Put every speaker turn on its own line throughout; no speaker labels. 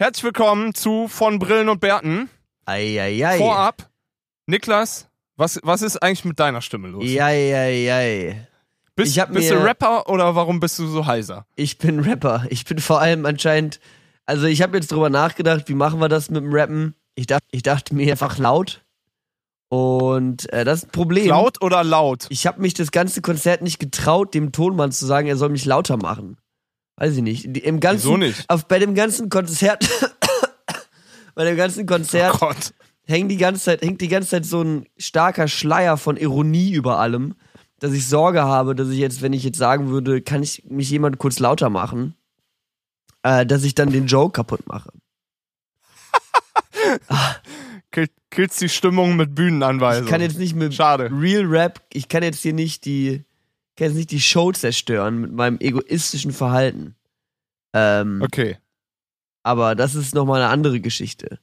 Herzlich willkommen zu Von Brillen und Bärten.
Eieiei.
Vorab, Niklas, was, was ist eigentlich mit deiner Stimme los?
Eieiei.
Bist,
ich hab
bist du
mir-
Rapper oder warum bist du so heiser?
Ich bin Rapper. Ich bin vor allem anscheinend. Also, ich habe jetzt drüber nachgedacht, wie machen wir das mit dem Rappen? Ich dachte, ich dachte mir einfach laut. Und äh, das ist ein Problem.
Laut oder laut?
Ich habe mich das ganze Konzert nicht getraut, dem Tonmann zu sagen, er soll mich lauter machen. Weiß ich nicht. Die- Im ganzen,
Wieso nicht?
Auf, bei dem ganzen Konzert. bei dem ganzen Konzert
Oh Gott.
hängt die ganze Zeit, hängt die ganze Zeit so ein starker Schleier von Ironie über allem, dass ich Sorge habe, dass ich jetzt, wenn ich jetzt sagen würde, kann ich mich jemand kurz lauter machen, äh, dass ich dann den Joke kaputt mache.
Kill, killst die Stimmung mit Bühnenanweisung.
Ich kann jetzt nicht mit
Schade.
Real Rap, ich kann jetzt hier nicht die, kann jetzt nicht die Show zerstören mit meinem egoistischen Verhalten. Ähm,
Okay.
aber das ist nochmal eine andere Geschichte.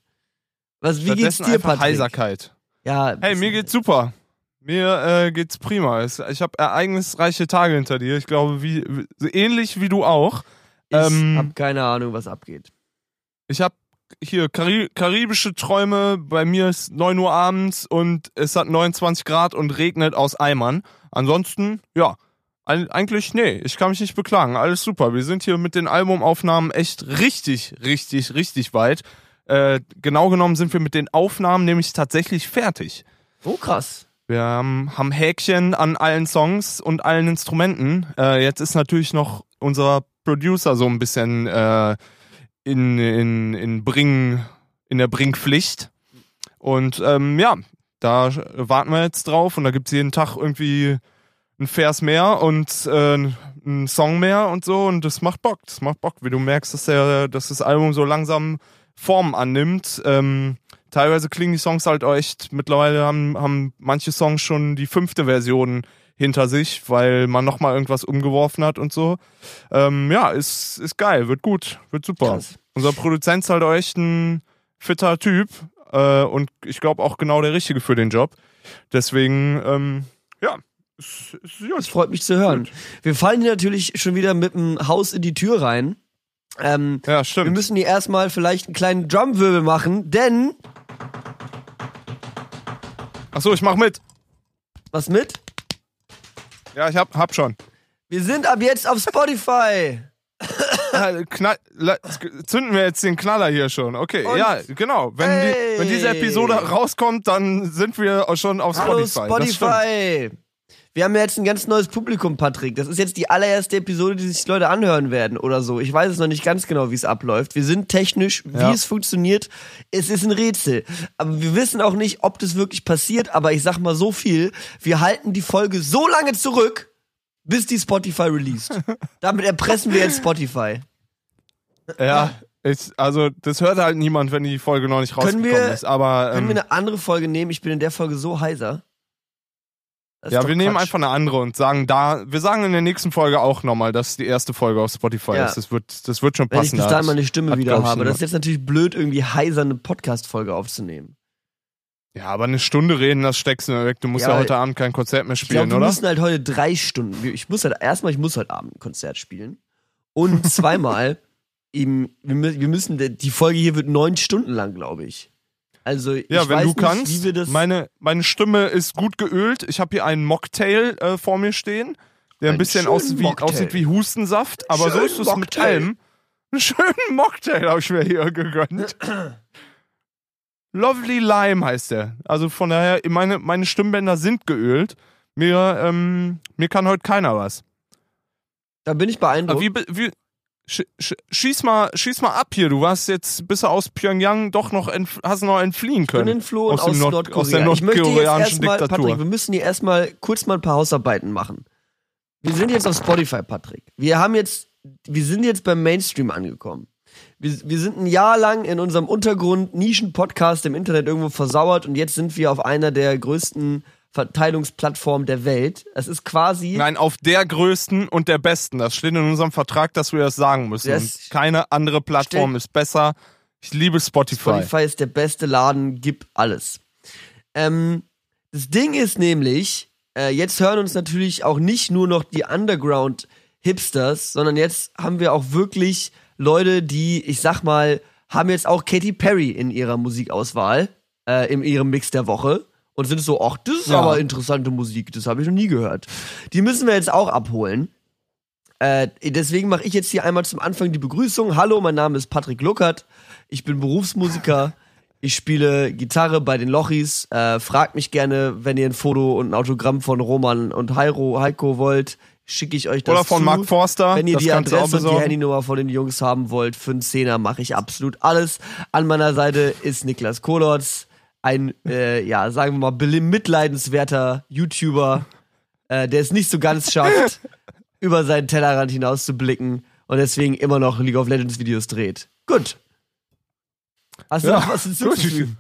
Was, wie geht's dir, Patrick?
Heiserkeit.
Ja,
Hey, mir geht's super. Mir äh, geht's prima. Ich habe ereignisreiche Tage hinter dir. Ich glaube, wie, wie- so ähnlich wie du auch.
ich
ähm,
hab keine Ahnung, was abgeht.
Ich habe hier Kari karibische Träume. Bei mir ist 9 Uhr abends und es hat 29 Grad und regnet aus Eimern. Ansonsten, ja, eigentlich, nee, ich kann mich nicht beklagen. Alles super. Wir sind hier mit den Albumaufnahmen echt richtig, richtig, richtig weit. Äh, genau genommen sind wir mit den Aufnahmen nämlich tatsächlich fertig.
Oh, krass.
Wir haben, haben Häkchen an allen Songs und allen Instrumenten. Äh, jetzt ist natürlich noch unser Producer so ein bisschen äh, in, in, in, Bring, in der Bringpflicht. Und ähm, ja, da warten wir jetzt drauf und da gibt's jeden Tag irgendwie ein Vers mehr und äh, einen Song mehr und so und das macht Bock. Das macht Bock, wie du merkst, dass, der, dass das Album so langsam Form annimmt. Ähm, teilweise klingen die Songs halt auch echt, mittlerweile haben, haben manche Songs schon die fünfte Version hinter sich, weil man nochmal irgendwas umgeworfen hat und so. Ähm, ja, ist, ist geil, wird gut, wird super.
Krass.
Unser Produzent ist halt auch echt ein fitter Typ äh, und ich glaube auch genau der Richtige für den Job. Deswegen, ähm, ja, gut.
freut mich zu hören.
Gut.
Wir fallen hier natürlich schon wieder mit dem Haus in die Tür rein. Ähm,
Ja,
wir
stimmt.
müssen hier erstmal vielleicht einen kleinen Drumwirbel machen, denn.
Achso, ich mach mit.
Was mit?
Ja, ich hab, hab schon.
Wir sind ab jetzt auf Spotify.
Äh, Knall, zünden wir jetzt den Knaller hier schon. Okay,
Und-
ja, genau. Wenn,
Hey.
die, wenn diese Episode rauskommt, dann sind wir auch schon auf
Hallo
Spotify.
Spotify. Wir haben ja jetzt ein ganz neues Publikum, Patrick. Das ist jetzt die allererste Episode, die sich Leute anhören werden oder so. Ich weiß es noch nicht ganz genau, wie es abläuft. Wir sind technisch, wie
Ja.
es funktioniert. Es ist ein Rätsel. Aber wir wissen auch nicht, ob das wirklich passiert. Aber ich sag mal so viel. Wir halten die Folge so lange zurück, bis die Spotify released. Damit erpressen wir jetzt Spotify.
Ja, ich, also das hört halt niemand, wenn die Folge noch nicht
Können
rausgekommen
wir-
ist. Aber
Können
ähm,
wir eine andere Folge nehmen? Ich bin in der Folge so heiser. Das
ja, wir nehmen
Quatsch.
einfach eine andere und sagen da, wir sagen in der nächsten Folge auch nochmal, dass die erste Folge auf Spotify
Ja.
ist. Das wird, das wird schon
Wenn ich
passen.
bis
Da
dahin meine Stimme
hat,
wieder
glaub ich,
habe. Das ist jetzt natürlich blöd, irgendwie heiser eine Podcast-Folge aufzunehmen.
Ja, aber eine Stunde reden, das steckst du mir weg. Du musst
Ja,
ja, heute Abend kein Konzert mehr
Ich
spielen,
glaube, wir
oder?
müssen halt heute drei Stunden. Ich muss halt erstmal, ich muss heute Abend ein Konzert spielen. Und zweimal, eben, wir, wir müssen, die Folge hier wird neun Stunden lang, glaube ich. Also,
Ja,
ich
wenn
weiß
du
nicht,
kannst.
wie wir das.
meine, meine Stimme ist gut geölt. Ich habe hier einen Mocktail äh, vor mir stehen, der ein
Einen
bisschen aussieht wie, aussieht wie Hustensaft. Aber so
Schönen
ist es mit
Mocktail.
allem. Einen schönen Mocktail habe ich mir hier gegönnt. Lovely Lime heißt der. Also von daher, meine, meine Stimmbänder sind geölt. Mir, ähm, mir kann heute keiner was.
da bin ich beeindruckt.
wie, wie, sch, sch, schieß, mal, schieß mal ab hier. Du warst jetzt, bist du aus Pyongyang doch noch, hast noch entfliehen
Ich bin
können.
entflohen
aus
aus,
Nord-
Nordkorea.
aus der nordkoreanischen Diktatur.
Patrick, wir müssen hier erstmal kurz mal ein paar Hausarbeiten machen. Wir sind jetzt auf Spotify, Patrick. Wir haben jetzt, wir sind jetzt beim Mainstream angekommen. Wir, wir sind ein Jahr lang in unserem Untergrund Nischen-Podcast im Internet irgendwo versauert und jetzt sind wir auf einer der größten Verteilungsplattformen der Welt. Es ist quasi
Nein, auf der größten und der besten. Das steht in unserem Vertrag, dass wir das sagen müssen.
Das
keine andere Plattform ist besser. Ich liebe Spotify.
Spotify ist der beste Laden, gib alles. Ähm, das Ding ist nämlich, äh, jetzt hören uns natürlich auch nicht nur noch die Underground-Hipsters, sondern jetzt haben wir auch wirklich Leute, die, ich sag mal, haben jetzt auch Katy Perry in ihrer Musikauswahl, äh, in ihrem Mix der Woche und sind so, ach, das ist
Ja.
aber interessante Musik, das habe ich noch nie gehört. Die müssen wir jetzt auch abholen. Äh, deswegen mache ich jetzt hier einmal zum Anfang die Begrüßung. Hallo, mein Name ist Patrick Luckert. Ich bin Berufsmusiker. Ich spiele Gitarre bei den Lochis. Äh, fragt mich gerne, wenn ihr ein Foto und ein Autogramm von Roman und Heiro, Heiko wollt, schicke ich euch das
Oder von
zu.
Mark Forster.
Wenn ihr
das
die Adresse und die. Handynummer von den Jungs haben wollt, für einen Zehner mache ich absolut alles. An meiner Seite ist Niklas Kolotz, ein, äh, ja, sagen wir mal, mitleidenswerter YouTuber, äh, der es nicht so ganz schafft, über seinen Tellerrand hinaus zu blicken und deswegen immer noch League of Legends Videos dreht. Gut. Hast du
Ja,
noch was hinzuzufügen?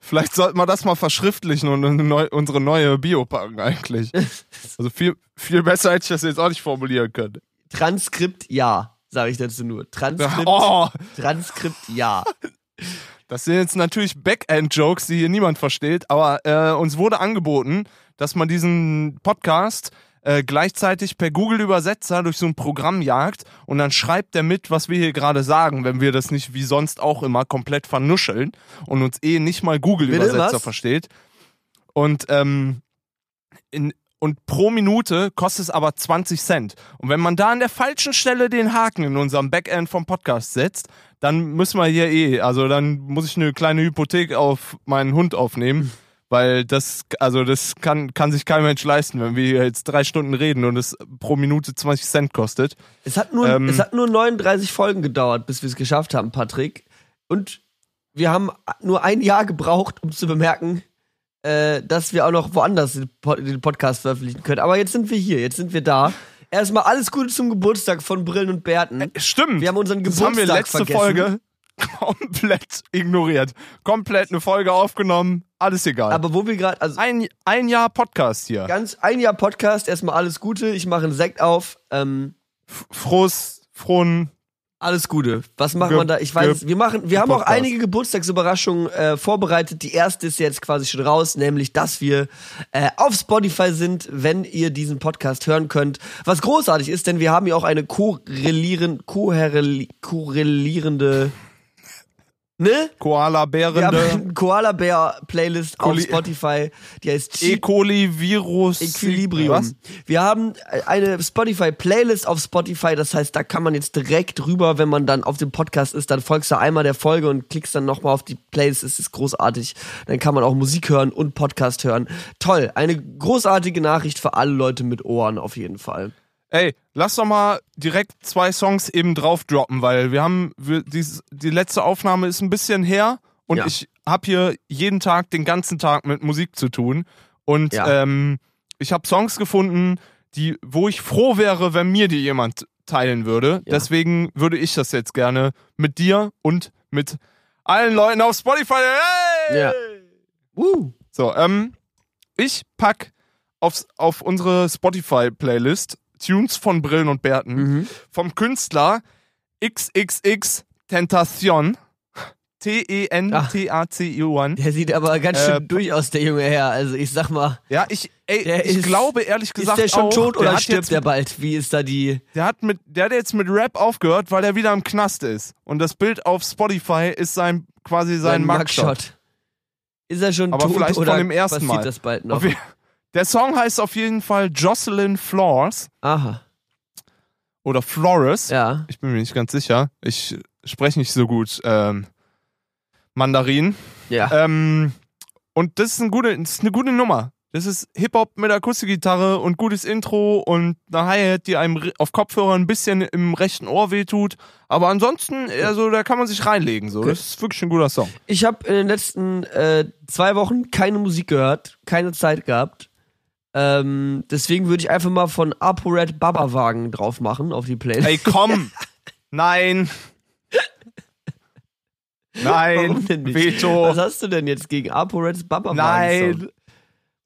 Vielleicht sollten wir das mal verschriftlichen und neu, unsere neue Bio packen eigentlich. Also viel, viel besser hätte ich das jetzt auch nicht formulieren können.
Transkript ja, sage ich dazu nur. Transkript,
Oh,
Transkript ja.
das sind jetzt natürlich Backend-Jokes, die hier niemand versteht, aber äh, uns wurde angeboten, dass man diesen Podcast äh, gleichzeitig per Google-Übersetzer durch so ein Programm jagt und dann schreibt der mit, was wir hier gerade sagen, wenn wir das nicht wie sonst auch immer komplett vernuscheln und uns eh nicht mal Google-Übersetzer
was?
versteht. Und ähm, in, und pro Minute kostet es aber 20 Cent. Und wenn man da an der falschen Stelle den Haken in unserem Backend vom Podcast setzt, dann müssen wir hier eh, also dann muss ich eine kleine Hypothek auf meinen Hund aufnehmen, weil das, also das kann, kann sich kein Mensch leisten, wenn wir jetzt drei Stunden reden und es pro Minute 20 Cent kostet.
Es hat nur,
Ähm.
es hat nur 39 Folgen gedauert, bis wir es geschafft haben, Patrick. Und wir haben nur ein Jahr gebraucht, um zu bemerken, äh, dass wir auch noch woanders den, Pod den Podcast veröffentlichen können. Aber jetzt sind wir hier, jetzt sind wir da. Erstmal alles Gute zum Geburtstag von Brillen und Bärten.
Stimmt.
Wir haben unseren
das haben wir
Geburtstag
letzte
vergessen.
Folge komplett ignoriert. Komplett eine Folge aufgenommen, alles egal.
Aber wo wir gerade, also
ein, ein Jahr Podcast hier.
ganz ein Jahr Podcast, erstmal alles Gute. Ich mache einen Sekt auf. Ähm,
Frohes, frohen.
Alles Gute. Was macht
Ge-
man da? Ich weiß, wir machen, wir haben auch einige Geburtstagsüberraschungen äh, vorbereitet. Die erste ist jetzt quasi schon raus, nämlich, dass wir äh, auf Spotify sind, wenn ihr diesen Podcast hören könnt. Was großartig ist, denn wir haben ja auch eine korrelieren, kohäreli- korrelierende, ne? Wir haben
Koala-Bärende.
eine Koala Bär Playlist auf Spotify, die heißt
E.
Cheap
coli-Virus.
Equilibrium.
Was?
Wir haben eine Spotify-Playlist auf Spotify, das heißt, da kann man jetzt direkt rüber, wenn man dann auf dem Podcast ist, dann folgst du einmal der Folge und klickst dann nochmal auf die Playlist, es ist großartig. Dann kann man auch Musik hören und Podcast hören. Toll, eine großartige Nachricht für alle Leute mit Ohren auf jeden Fall.
Ey, lass doch mal direkt zwei Songs eben drauf droppen, weil wir haben, wir, dieses, die letzte Aufnahme ist ein bisschen her und
Ja.
ich habe hier jeden Tag, den ganzen Tag mit Musik zu tun. Und
Ja.
ähm, ich habe Songs gefunden, die, wo ich froh wäre, wenn mir die jemand teilen würde.
Ja.
Deswegen würde ich das jetzt gerne mit dir und mit allen Leuten auf Spotify. Hey!
Ja. Uh.
So, ähm, ich pack aufs, auf unsere Spotify-Playlist Tunes von Brillen und Bärten
Mhm.
vom Künstler XXX Tentacion. T-E-N-T-A-C-I-O-N.
Der sieht aber ganz
Äh,
schön durch aus, der Junge her. Also ich sag mal,
Ja, ich, ey,
Der
ich
ist-
glaube ehrlich gesagt
ist der schon
auch,
tot
der
oder stirbt der bald? Wie ist da die...
Der hat, mit, der hat jetzt mit Rap aufgehört, weil er wieder im Knast ist. Und das Bild auf Spotify ist sein quasi sein, Mugshot.
Ist er schon
Aber
tot
vielleicht von
oder
dem ersten Mal.
das bald noch?
Auf Der Song heißt auf jeden Fall Jocelyn Flores
Aha,
oder Flores.
ja.
Ich bin mir nicht ganz sicher. Ich spreche nicht so gut ähm, Mandarin.
Ja.
Ähm, und das ist, eine gute, das ist eine gute Nummer. Das ist Hip-Hop mit Akustikgitarre und gutes Intro und eine Hi-Hat, die einem auf Kopfhörer ein bisschen im rechten Ohr wehtut. Aber ansonsten, also da kann man sich reinlegen. So.
Okay.
Das ist wirklich ein guter Song.
Ich habe in den letzten äh, zwei Wochen keine Musik gehört, keine Zeit gehabt. Ähm, deswegen würde ich einfach mal von ApoRed Baba Wagen drauf machen auf die Playlist.
Ey, komm! Nein! Nein! Veto!
Was hast du denn jetzt gegen ApoReds Baba Wagen?
Nein!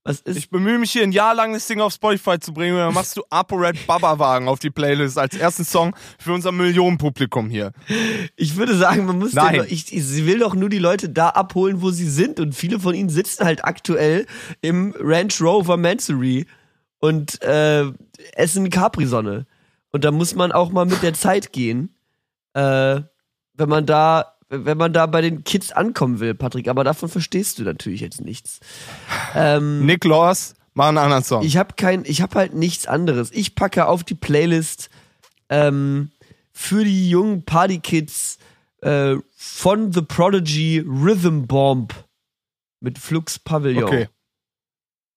Was ist?
Ich bemühe mich hier ein Jahr lang das Ding auf Spotify zu bringen und dann machst du ApoRed Baba Wagen auf die Playlist als ersten Song für unser Millionenpublikum hier.
Ich würde sagen, man muss
Nein.
den, ich, ich, sie will doch nur die Leute da abholen, wo sie sind. Und viele von ihnen sitzen halt aktuell im Ranch Rover Mansory und äh, essen Capri-Sonne. Und da muss man auch mal mit der Zeit gehen. äh, wenn man da, wenn man da bei den Kids ankommen will, Patrick. Aber davon verstehst du natürlich jetzt nichts. Ähm,
Nick Laws, mach einen anderen Song.
ich habe kein, ich habe halt nichts anderes. Ich packe auf die Playlist ähm, für die jungen Partykids äh, von The Prodigy Rhythm Bomb mit Flux Pavillon.
okay.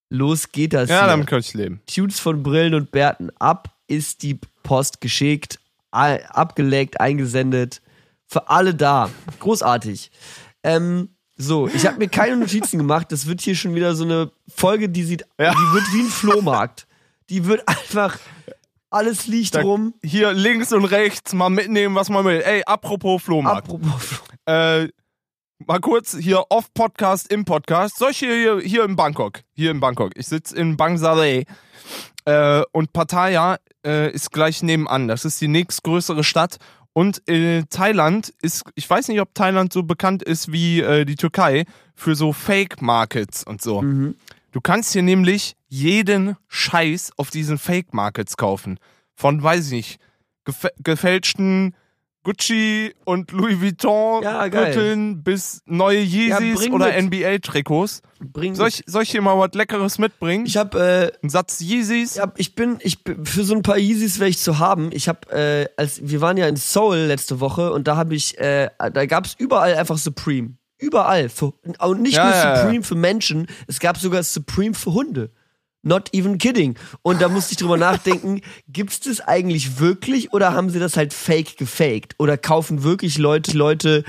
Los geht das.
Ja,
hier.
damit kann ich leben.
Tunes von Brillen und Bärten. Ab ist die Post geschickt, abgelegt, eingesendet. Für alle da. Großartig. Ähm, so, ich habe mir keine Notizen gemacht. Das wird hier schon wieder so eine Folge, die sieht,
Ja.
die wird wie ein Flohmarkt. Die wird einfach, alles liegt
Da-
rum.
Hier links und rechts mal mitnehmen, was man will. Ey, apropos Flohmarkt.
Apropos Flo-
äh, mal kurz hier off Podcast, im Podcast. Solche hier, hier in Bangkok. Hier in Bangkok. Ich sitze in Bangsaray. Äh, und Pattaya äh, ist gleich nebenan. Das ist die nächstgrößere Stadt. Und äh, Thailand ist, ich weiß nicht, ob Thailand so bekannt ist wie äh, die Türkei für so Fake Markets und so.
Mhm.
Du kannst hier nämlich jeden Scheiß auf diesen Fake Markets kaufen. Von, weiß ich nicht, gef gefälschten Gucci und Louis Vuitton
Ja.
Gürteln bis neue Yeezys
bring
oder. NBA-Trikots. Soll ich, soll ich hier mal was Leckeres mitbringen?
ich habe äh,
Einen Satz Yeezys?
Ja, ich bin, ich bin, für so ein paar Yeezys wäre ich zu haben. Ich habe, äh, als wir waren ja in Seoul letzte Woche und da habe ich, äh, da gab's überall einfach Supreme, überall für, und nicht
Ja,
nur
ja, ja.
Supreme für Menschen, es gab sogar Supreme für Hunde. Not even kidding. Und da musste ich drüber nachdenken, gibt's das eigentlich wirklich oder haben sie das halt fake gefaked? Oder kaufen wirklich Leute, Leute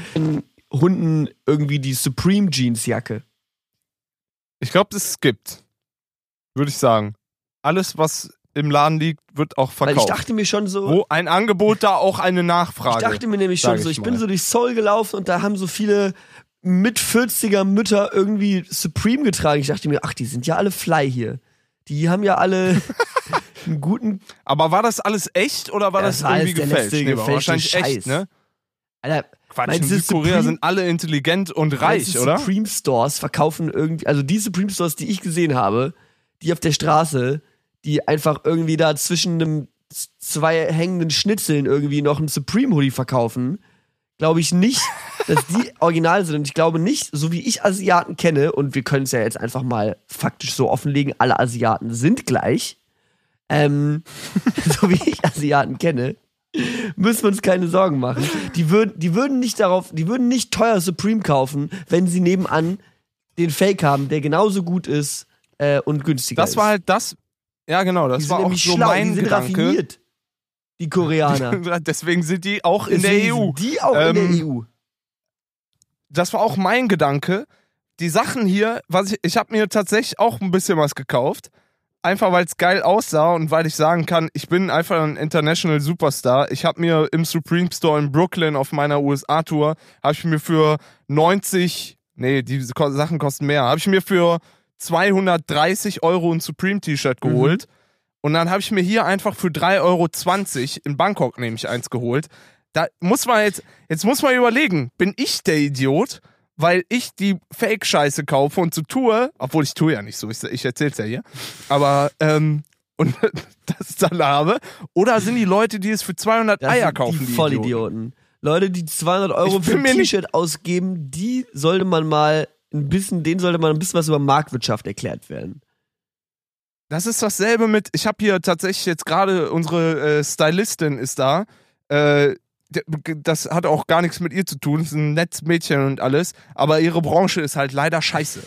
Hunden irgendwie die Supreme Jeansjacke?
Ich glaube, es gibt. Würde ich sagen. Alles, was im Laden liegt, wird auch
Weil ich
verkauft.
dachte mir schon so,
Wo ein Angebot, da auch eine Nachfrage.
Ich dachte mir nämlich schon so,
ich
ich bin so durch Seoul gelaufen und da haben so viele mit 40er Mütter irgendwie Supreme getragen. Ich dachte mir, ach, die sind ja alle fly hier. Die haben ja alle einen guten.
Aber war das alles echt oder war
Das
das,
war alles
irgendwie gefälscht?
letzte
Nee,
gefälschte
wahrscheinlich
Scheiß.
echt, ne?
Alter,
Quatsch, in Südkorea sind alle intelligent und reich, oder?
Supreme Stores verkaufen irgendwie, also die Supreme Stores, die ich gesehen habe, die auf der Straße, die einfach irgendwie da zwischen einem zwei hängenden Schnitzeln irgendwie noch einen Supreme Hoodie verkaufen, glaube ich nicht, dass die original sind. Und ich glaube nicht, so wie ich Asiaten kenne, und wir können es ja jetzt einfach mal faktisch so offenlegen, alle Asiaten sind gleich. Ähm, so wie ich Asiaten kenne, müssen wir uns keine Sorgen machen. Die würden, die würden nicht darauf, die würden nicht teuer Supreme kaufen, wenn sie nebenan den Fake haben, der genauso gut ist äh, und günstiger
Das
ist.
war halt das. Ja, genau, das war auch so
schlau,
mein
die sind
Gedanke.
raffiniert. Die Koreaner.
Deswegen sind die auch in
Deswegen
der EU.
sind Die auch in
Ähm,
der E EU.
Das war auch mein Gedanke. Die Sachen hier, was ich, ich habe mir tatsächlich auch ein bisschen was gekauft. Einfach weil es geil aussah und weil ich sagen kann, ich bin einfach ein International Superstar. Ich habe mir im Supreme Store in Brooklyn auf meiner USA-Tour, habe ich mir für 90, nee, die Sachen kosten mehr, habe ich mir für 230 Euro ein Supreme-T-Shirt
Mhm.
Und dann habe ich mir hier einfach für 3,20 Euro in Bangkok nämlich eins geholt. Da muss man jetzt, jetzt muss man überlegen, bin ich der Idiot, weil ich die Fake-Scheiße kaufe und so tue, obwohl ich tue ja nicht so, ich, ich erzähl's ja hier, aber, ähm, und das dann habe, oder sind die Leute, die es für 200
Das
Eier kaufen,
die
die
Vollidioten. Leute, die 200 Euro für ein T-Shirt ausgeben, die sollte man mal ein bisschen, denen sollte man ein bisschen was über Marktwirtschaft erklärt werden.
Das ist dasselbe mit, ich habe hier tatsächlich jetzt gerade unsere äh, Stylistin ist da. Äh, das hat auch gar nichts mit ihr zu tun, ist ein nettes Mädchen und alles, aber ihre Branche ist halt leider scheiße.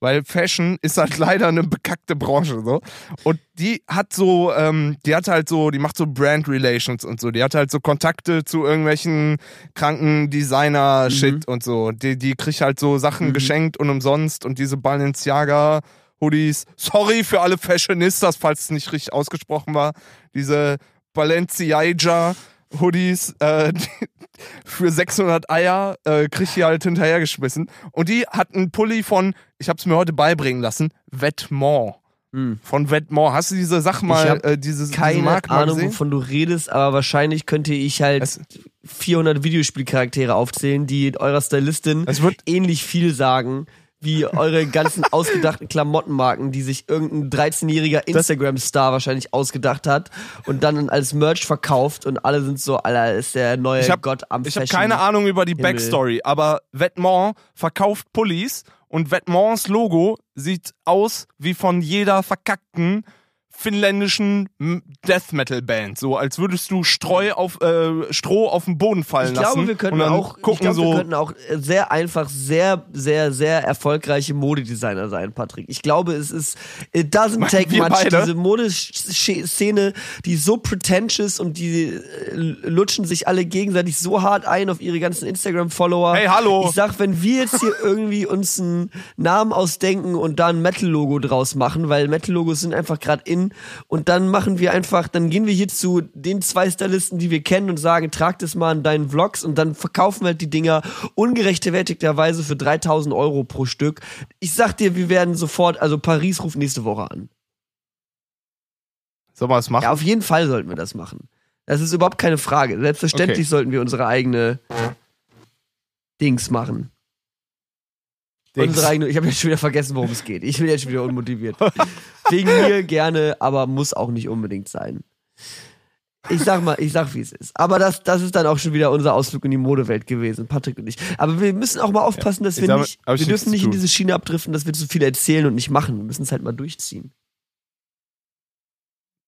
Weil Fashion ist halt leider eine bekackte Branche so. Und die hat so, ähm, die hat halt so, die macht so Brand Relations und so. Die hat halt so Kontakte zu irgendwelchen kranken Designer-Shit und so. Die, die kriegt halt so Sachen
Mhm.
geschenkt und umsonst und diese Balenciaga Hoodies. Sorry für alle Fashionistas, falls es nicht richtig ausgesprochen war. Diese Balenciaga Hoodies äh, für 600 Eier äh, krieg ich die halt hinterhergeschmissen. Und die hat einen Pulli von, ich habe es mir heute beibringen lassen, Vetements.
Hm.
Von Vetements. Hast du diese Sache mal, äh, diese, diese
Keine
Marke mal
Ahnung, wovon du redest, aber wahrscheinlich könnte ich halt
Es-
400 Videospielcharaktere aufzählen, die eurer Stylistin
Es wird,
ähnlich viel sagen wie eure ganzen ausgedachten Klamottenmarken, die sich irgendein 13-jähriger Instagram-Star wahrscheinlich ausgedacht hat und dann als Merch verkauft und alle sind so, Alter, ist der neue
Ich hab-
Gott am
Ich habe keine Ahnung über die
Himmel.
Backstory, aber Vetements verkauft Pullis und Vetements Logo sieht aus wie von jeder verkackten finnländischen Death Metal Band, so als würdest du Streu auf äh, Stroh auf den Boden fallen
Ich
lassen.
glaube, wir könnten
und dann
auch, ich
gucken
glaube, wir
so.
könnten auch sehr einfach sehr, sehr, sehr erfolgreiche Modedesigner sein, Patrick. Ich glaube, es ist, it doesn't take
Wir
much.
beide?
Diese Modeszene, die ist so pretentious und die äh, lutschen sich alle gegenseitig so hart ein auf ihre ganzen Instagram-Follower.
Hey, hallo.
Ich sag, wenn wir jetzt hier irgendwie uns einen Namen ausdenken und da ein Metal-Logo draus machen, weil Metal-Logos sind einfach gerade in und dann machen wir einfach, dann gehen wir hier zu den zwei Stylisten, die wir kennen und sagen, trag das mal in deinen Vlogs und dann verkaufen wir halt die Dinger ungerechtfertigterweise für 3000 Euro pro Stück. Ich sag dir, wir werden sofort, also Paris ruft nächste Woche an.
Soll man es machen?
Ja, auf jeden Fall sollten wir das machen. Das ist überhaupt keine Frage. Selbstverständlich
Okay.
sollten wir unsere eigene Dings machen. Unsere eigene, ich habe jetzt schon wieder vergessen, worum es geht. Ich bin jetzt schon wieder unmotiviert. Wegen mir gerne, aber muss auch nicht unbedingt sein. Ich sag mal, ich sag, wie es ist. Aber das, das ist dann auch schon wieder unser Ausflug in die Modewelt gewesen, Patrick und ich. Aber wir müssen auch mal aufpassen, dass wir
sag
nicht, wir dürfen nicht in diese Schiene abdriften, dass wir zu viel erzählen und nicht machen. Wir müssen es halt mal durchziehen.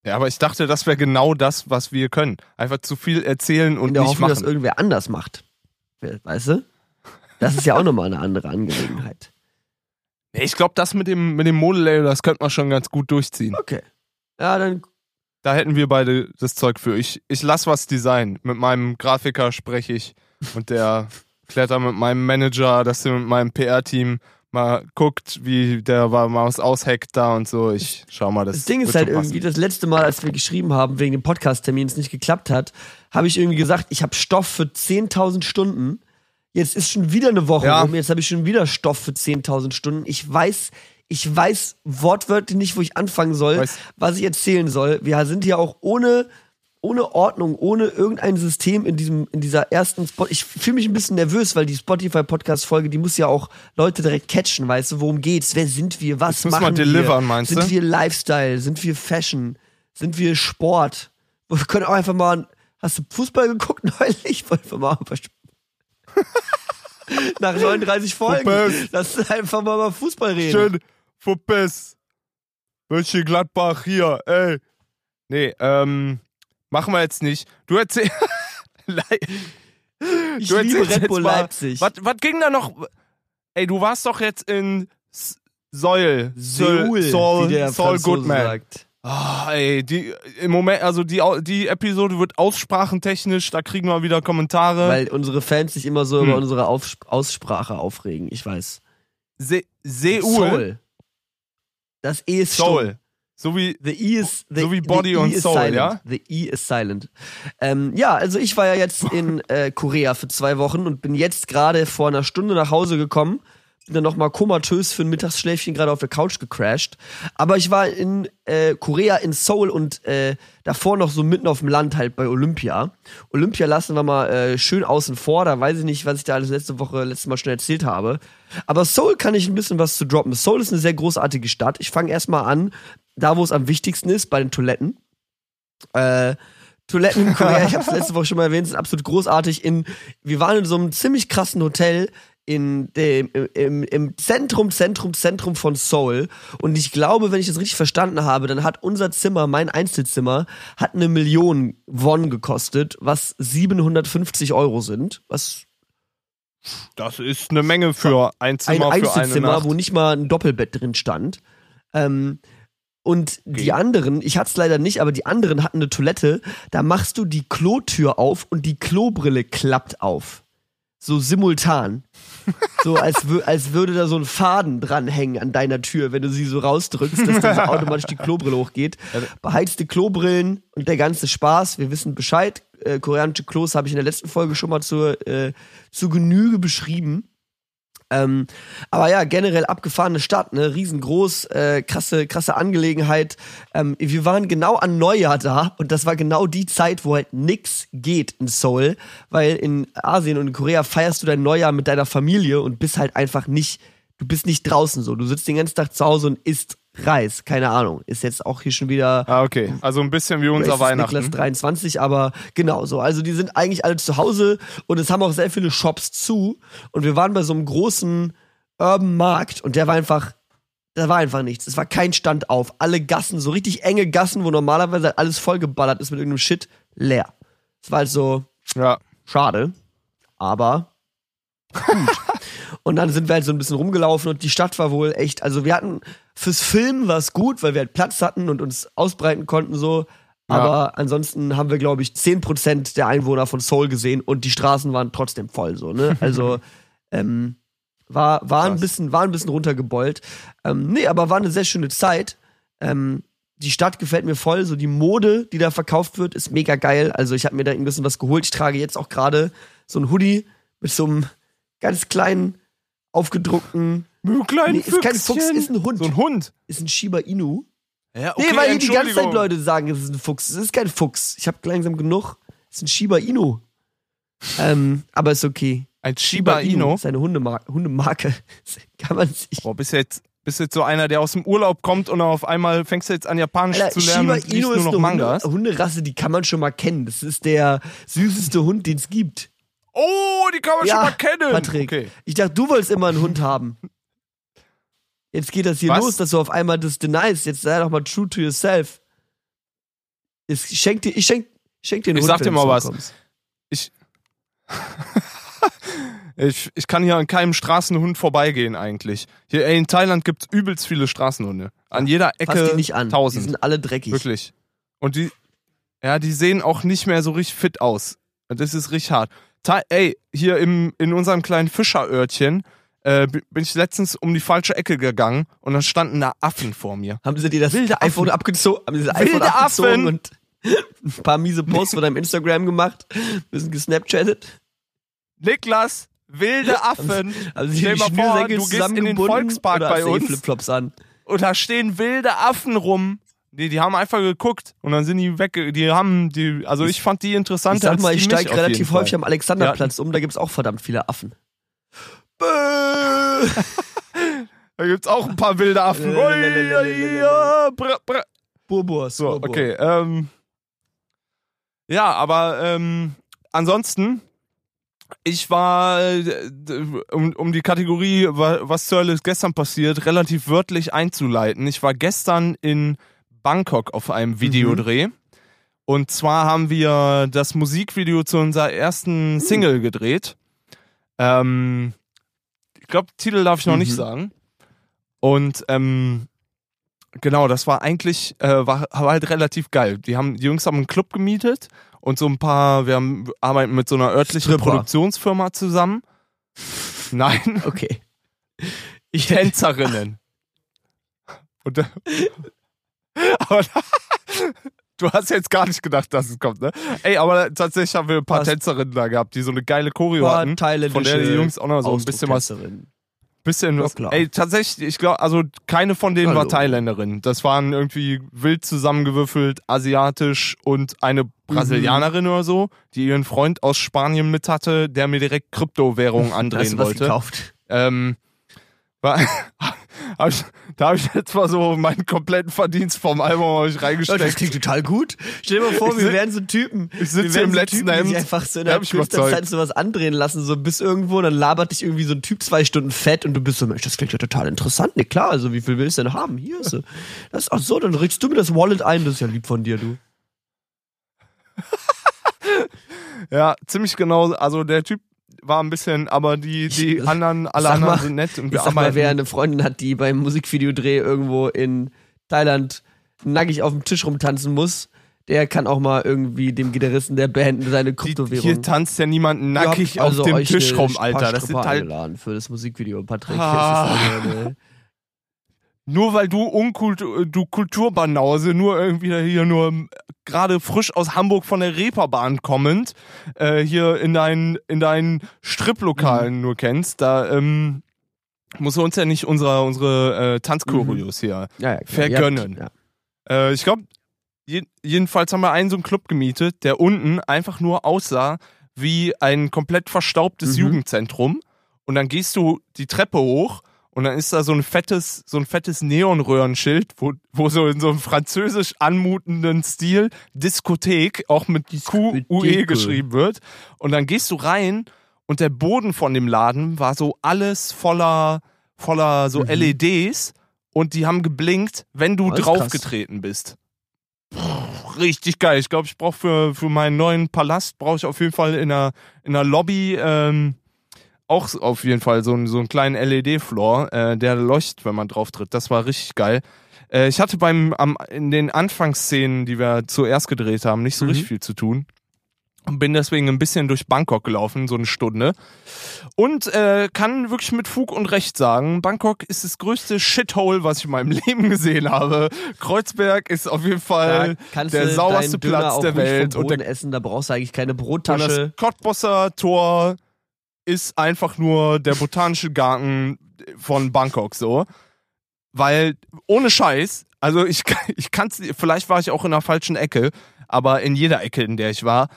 Ja, aber ich dachte, das wäre genau das, was wir können. Einfach zu viel erzählen und
In der
nicht
Hoffnung, dass
machen.
irgendwer anders macht. Weißt du? Das ist ja auch nochmal eine andere Angelegenheit.
Ich glaube, das mit dem, mit dem Modelabel, das könnte man schon ganz gut durchziehen.
Okay. Ja, dann
Da hätten wir beide das Zeug für. Ich, ich lass was designen. Mit meinem Grafiker spreche ich und der klärt dann mit meinem Manager, dass er mit meinem PR-Team mal guckt, wie der mal was aushackt da und so. Ich schau mal, das
Das Ding ist halt irgendwie, das letzte Mal, als wir geschrieben haben, wegen dem Podcast-Termin es nicht geklappt hat, habe ich irgendwie gesagt, ich habe Stoff für 10.000 Stunden. Jetzt ist schon wieder eine Woche
Ja.
rum, jetzt habe ich schon wieder Stoff für 10.000 Stunden. Ich weiß, ich weiß wortwörtlich nicht, wo ich anfangen soll,
Weiß-
was ich erzählen soll. Wir sind hier auch ohne, ohne Ordnung, ohne irgendein System in diesem, in dieser ersten Spot. Ich fühle mich ein bisschen nervös, weil die Spotify-Podcast-Folge, die muss ja auch Leute direkt catchen, weißt du, worum geht's? Wer sind wir? Was
Jetzt muss
machen
man
wir?
delivern, meinst
Sind
du?
wir Lifestyle? Sind wir Fashion? Sind wir Sport? Wir können auch einfach mal. Hast du Fußball geguckt neulich? Wollen wir mal über Sp- Nach 39 Folgen.
Fußball.
Lass uns einfach mal über Fußball reden.
Schön, Fuppes. Mönchengladbach hier, ey. Nee, ähm, machen wir jetzt nicht. Du erzähl.
ich
du
liebe
erzählst
Red Bull Leipzig.
Was, was ging da noch? Ey, du warst doch jetzt in Seoul.
Seoul,
Seoul, Seoul Goodman.
sagt.
Ah, ey, die, im Moment, also die, die Episode wird aussprachentechnisch, da kriegen wir wieder Kommentare.
Weil unsere Fans sich immer so
Hm.
über unsere Aufsp Aussprache aufregen. Ich weiß.
Se Seoul.
Soul. Das E ist stumm.
Soul. So wie,
The E is the,
So wie Body
the
und
e
Soul,
silent.
ja?
The E is silent. Ähm, ja, also ich war ja jetzt in äh, Korea für zwei Wochen und bin jetzt gerade vor einer Stunde nach Hause gekommen. Bin dann nochmal komatös für ein Mittagsschläfchen gerade auf der Couch gecrashed. Aber ich war in äh, Korea, in Seoul und äh, davor noch so mitten auf dem Land halt bei Olympia. Olympia lassen wir mal äh, schön außen vor. Da weiß ich nicht, was ich da alles letzte Woche, letztes Mal schon erzählt habe. Aber Seoul kann ich ein bisschen was zu droppen. Seoul ist eine sehr großartige Stadt. Ich fange erstmal an, da wo es am wichtigsten ist, bei den Toiletten. Äh, Toiletten in Korea, ich habe es letzte Woche schon mal erwähnt, sind absolut großartig. In, wir waren in so einem ziemlich krassen Hotel in dem, im, im Zentrum, Zentrum, Zentrum von Seoul. Und ich glaube, wenn ich das richtig verstanden habe, dann hat unser Zimmer, mein Einzelzimmer, hat eine Million Won gekostet, was 750 Euro sind. Was
das ist eine Menge für ein
ein
Zimmer für eine
Einzelzimmer, wo nicht mal ein Doppelbett drin stand. Ähm, und die anderen, ich hatte es leider nicht, aber die anderen hatten eine Toilette, da machst du die Klotür auf und die Klobrille klappt auf. So simultan. So als, als würde da so ein Faden dranhängen an deiner Tür, wenn du sie so rausdrückst, dass dann so automatisch die Klobrille hochgeht. Beheizte Klobrillen und der ganze Spaß. Wir wissen Bescheid. Äh, koreanische Klos habe ich in der letzten Folge schon mal zur, äh, zur Genüge beschrieben. Ähm, aber ja, generell abgefahrene Stadt, ne, riesengroß, äh, krasse, krasse Angelegenheit. Ähm, wir waren genau an Neujahr da und das war genau die Zeit, wo halt nix geht in Seoul, weil in Asien und in Korea feierst du dein Neujahr mit deiner Familie und bist halt einfach nicht du bist nicht draußen so. Du sitzt den ganzen Tag zu Hause und isst Reis. Keine Ahnung. Ist jetzt auch hier schon wieder
Ah, okay. Also ein bisschen wie unser Weihnachten.
Niklas 23, aber genau so. Also die sind eigentlich alle zu Hause und es haben auch sehr viele Shops zu. Und wir waren bei so einem großen Urban Markt und der war einfach, da war einfach nichts. Es war kein Stand auf. Alle Gassen, so richtig enge Gassen, wo normalerweise alles vollgeballert ist mit irgendeinem Shit, leer. Es war halt so
Ja.
schade, aber gut. und dann sind wir halt so ein bisschen rumgelaufen und die Stadt war wohl echt, also wir hatten fürs Filmen war es gut, weil wir halt Platz hatten und uns ausbreiten konnten so.
Ja.
Aber ansonsten haben wir, glaube ich, 10% der Einwohner von Seoul gesehen und die Straßen waren trotzdem voll so, ne? Also ähm, war, war, ein bisschen, war ein bisschen runtergebeult. Ähm, nee, aber war eine sehr schöne Zeit. Ähm, die Stadt gefällt mir voll. So die Mode, die da verkauft wird, ist mega geil. Also ich habe mir da ein bisschen was geholt. Ich trage jetzt auch gerade so ein Hoodie mit so einem ganz kleinen, aufgedruckten.
Kleinen
Nee, ist kein Fuchs, ist ein Hund.
So ein Hund.
Ist ein Shiba Inu.
Ja,
Nee, weil hier die ganze Zeit. Leute sagen, es ist ein Fuchs. Es ist kein Fuchs. Ich habe langsam genug. Es ist ein Shiba Inu. Ähm, aber ist okay.
Ein Shiba Inu.
ist eine Hundemar Hundemarke. Kann man sich.
Boah, bist jetzt, bist jetzt so einer, der aus dem Urlaub kommt und auf einmal fängst du jetzt an Japanisch
Alter,
zu lernen
Shiba Inu
nur
ist
noch
eine. Hunde Hunderasse, die kann man schon mal kennen. Das ist der süßeste Hund, den es gibt.
Oh, die kann man
Ja,
schon mal kennen.
Patrick.
Okay.
Ich dachte, du wolltest immer einen Hund haben. Jetzt geht das hier
Was?
los, dass du auf einmal das denies. Jetzt sei doch mal true to yourself. Ich schenk dir, ich schenk, schenk dir einen
Ich
Hund.
sag dir mal was.
zurückkommst.
Ich, ich kann hier an keinem Straßenhund vorbeigehen eigentlich. Hier ey, in Thailand gibt's übelst viele Straßenhunde. An jeder
Fass
Ecke
die nicht an. Die
tausend.
sind alle dreckig.
Wirklich. Und die, ja, die sehen auch nicht mehr so richtig fit aus. Das ist richtig hart. Ey, hier im, in unserem kleinen Fischerörtchen äh, bin ich letztens um die falsche Ecke gegangen und dann standen da Affen vor mir.
Haben sie dir das
Wilde
iPhone abgezogen? Haben sie das
Wilde
iPhone abgezogen
Affen.
und ein paar miese Posts von deinem Instagram gemacht? Bisschen gesnapchattet?
Niklas, wilde Affen.
Also
Stell mal vor, du gehst in den Volkspark bei uns
Flipflops an.
und da stehen wilde Affen rum. Die, die haben einfach geguckt und dann sind die weg. Die haben die, also ich fand die
Ich
interessanter
sag mal, ich steige relativ häufig am Alexanderplatz um, da gibt's auch verdammt viele Affen.
Da gibt's auch ein paar wilde Affen. Ja.
Burburs.
So,
Burbur.
okay. Ähm, ja, aber ähm, ansonsten, ich war, äh, um, um die Kategorie, wa- was zur Hölle ist gestern passiert, relativ wörtlich einzuleiten. Ich war gestern in Bangkok auf einem Videodreh. Und zwar haben wir das Musikvideo zu unserer ersten Single gedreht. Ähm, ich glaube, Titel darf ich noch nicht
Mhm.
sagen. Und ähm, genau, das war eigentlich, äh, war, war halt relativ geil. Die haben, die Jungs haben einen Club gemietet und so ein paar, wir haben, arbeiten mit so einer örtlichen
Stripper.
Produktionsfirma zusammen. Nein,
Okay. Ich
Tänzerinnen. Und, aber du hast jetzt gar nicht gedacht, dass es kommt, ne? Ey, aber tatsächlich haben wir ein paar
Was?
Tänzerinnen da gehabt, die so eine geile Choreo
Paar
hatten. Von der die Jungs auch noch so ein bisschen was. Bisschen
Ja,
was.
klar.
Ey, tatsächlich, ich glaube, also keine von denen war
Hallo.
Thailänderin. Das waren irgendwie wild zusammengewürfelt, asiatisch und eine Brasilianerin
Mhm.
oder so, die ihren Freund aus Spanien mit hatte, der mir direkt Kryptowährungen andrehen
du was
wollte.
gekauft?
Ähm, war, hab ich, da habe ich jetzt mal so meinen kompletten Verdienst vom Album ich
Ja, das
reingesteckt.
klingt total gut. Stell dir mal vor,
Ich
wir
sit-
wären so Typen.
ich sitz
wir
hier
wären
im
so
letzten
Typen, die
Hemd.
einfach so in
Der.
Zeit sowas andrehen lassen, so bis irgendwo, dann labert dich irgendwie so ein Typ zwei Stunden fett und du bist so, Mensch, das klingt ja total interessant. Ne, klar, also wie viel willst du denn haben? Hier ist so. Das ist auch so, dann richtst du mir das Wallet ein, das ist ja lieb von dir, du.
Ja, ziemlich genau. Also der Typ war ein bisschen, aber die, die
Ich-
anderen, alle anderen
mal-
sind nett und
Ich
wir
sag mal, wer eine Freundin hat, die beim Musikvideodreh irgendwo in Thailand nackig auf dem Tisch rumtanzen muss, der kann auch mal irgendwie dem Gitarristen der Band seine Kryptowährung.
hier tanzt ja niemand nackig
habt also
auf dem Tisch rum, Alter. Das sind halt
für das Musikvideo, Patrick.
Ah.
Das ist eine,
nur weil du Unkultur, du Kulturbanause, nur irgendwie hier nur ähm, gerade frisch aus Hamburg von der Reeperbahn kommend, äh, hier in deinen in deinen Striplokalen nur kennst, da ähm, muss uns ja nicht unsere unsere äh, Tanzchoreos hier
ja, ja.
Vergönnen.
Ja,
Äh, ich glaube, je, jedenfalls haben wir einen so einen Club gemietet, der unten einfach nur aussah wie ein komplett verstaubtes
Mhm.
Jugendzentrum. Und dann gehst du die Treppe hoch und dann ist da so ein fettes, so ein fettes Neonröhrenschild, wo, wo so in so einem französisch anmutenden Stil Diskothek auch mit Q-U-E geschrieben wird. Und dann gehst du rein und der Boden von dem Laden war so alles voller, voller so
Mhm.
LEDs und die haben geblinkt, wenn du draufgetreten bist. Puh, Richtig geil. Ich glaube, ich brauche für, für meinen neuen Palast, brauche ich auf jeden Fall in der, in der Lobby ähm, auch auf jeden Fall so, einen- so einen kleinen LED-Floor, äh, der leuchtet, wenn man drauf tritt. Das war richtig geil. Äh, ich hatte beim, am, in den Anfangsszenen, die wir zuerst gedreht haben, nicht so
Mhm.
richtig viel zu tun. Und bin deswegen ein bisschen durch Bangkok gelaufen, so eine Stunde. Und äh, kann wirklich mit Fug und Recht sagen, Bangkok ist das größte Shithole, was ich in meinem Leben gesehen habe. Kreuzberg ist auf jeden Fall der
Döner
Platz der Welt. Und der
essen, da brauchst du eigentlich keine
und das
Brottasche.
Cottbusser Tor ist einfach nur der botanische Garten von Bangkok so. Weil, ohne Scheiß, also ich, ich kann's, vielleicht war ich auch in der falschen Ecke, aber in jeder Ecke, in der ich war,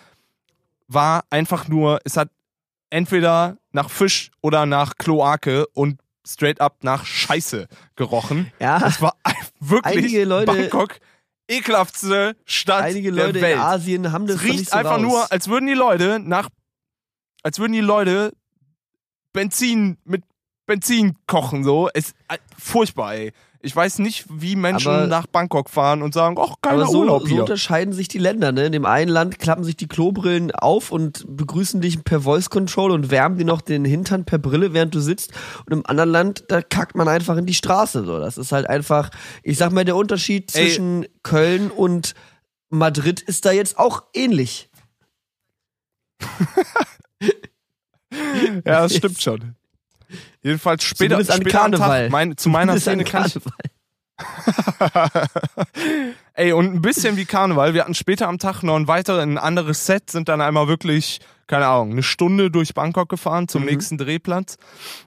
war einfach nur, es hat entweder nach Fisch oder nach Kloake und straight up nach Scheiße gerochen.
Ja,
Das war wirklich
Einige Leute-
Bangkok ekelhaftste Stadt
einige
der
Leute
Welt.
in Asien haben das
Es riecht
so
einfach
raus.
nur, als würden die Leute nach, als würden die Leute Benzin mit Benzin kochen so. Es äh, furchtbar, ey. Ich weiß nicht, wie Menschen
Aber-
nach Bangkok fahren und sagen, ach, geiler
Aber so,
Urlaub
so
hier.
unterscheiden sich die Länder. Ne? In dem einen Land klappen sich die Klobrillen auf und begrüßen dich per Voice Control und wärmen dir noch den Hintern per Brille, während du sitzt. Und im anderen Land, da kackt man einfach in die Straße. So, das ist halt einfach, ich sag mal, der Unterschied
Ey.
zwischen Köln und Madrid ist da jetzt auch ähnlich.
ja, das stimmt schon. Jedenfalls später,
Zumindest an
später am
Karneval.
Tag, mein, zu meiner Szene kann ich. Ey, und ein bisschen wie Karneval. Wir hatten später am Tag noch ein weiteres, ein anderes Set, sind dann einmal wirklich, keine Ahnung, eine Stunde durch Bangkok gefahren zum
Mhm.
nächsten Drehplatz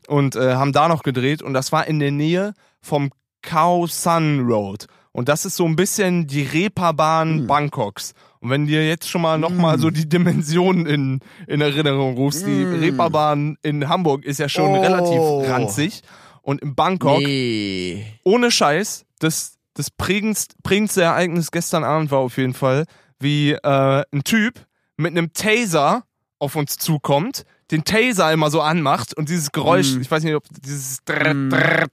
und äh, haben da noch gedreht. Und das war in der Nähe vom Khao San Road. Und das ist so ein bisschen die Reeperbahn
Mhm.
Bangkoks. Und wenn dir jetzt schon mal nochmal so die Dimensionen in, in Erinnerung rufst, die
Mhm.
Reeperbahn in Hamburg ist ja schon
Oh.
relativ ranzig. Und in Bangkok
Nee.
ohne Scheiß, das, das prägendst, prägendste Ereignis gestern Abend war auf jeden Fall, wie äh, ein Typ mit einem Taser auf uns zukommt, den Taser immer so anmacht und dieses Geräusch,
Mm.
ich weiß nicht, ob dieses
Mm.
drrrt,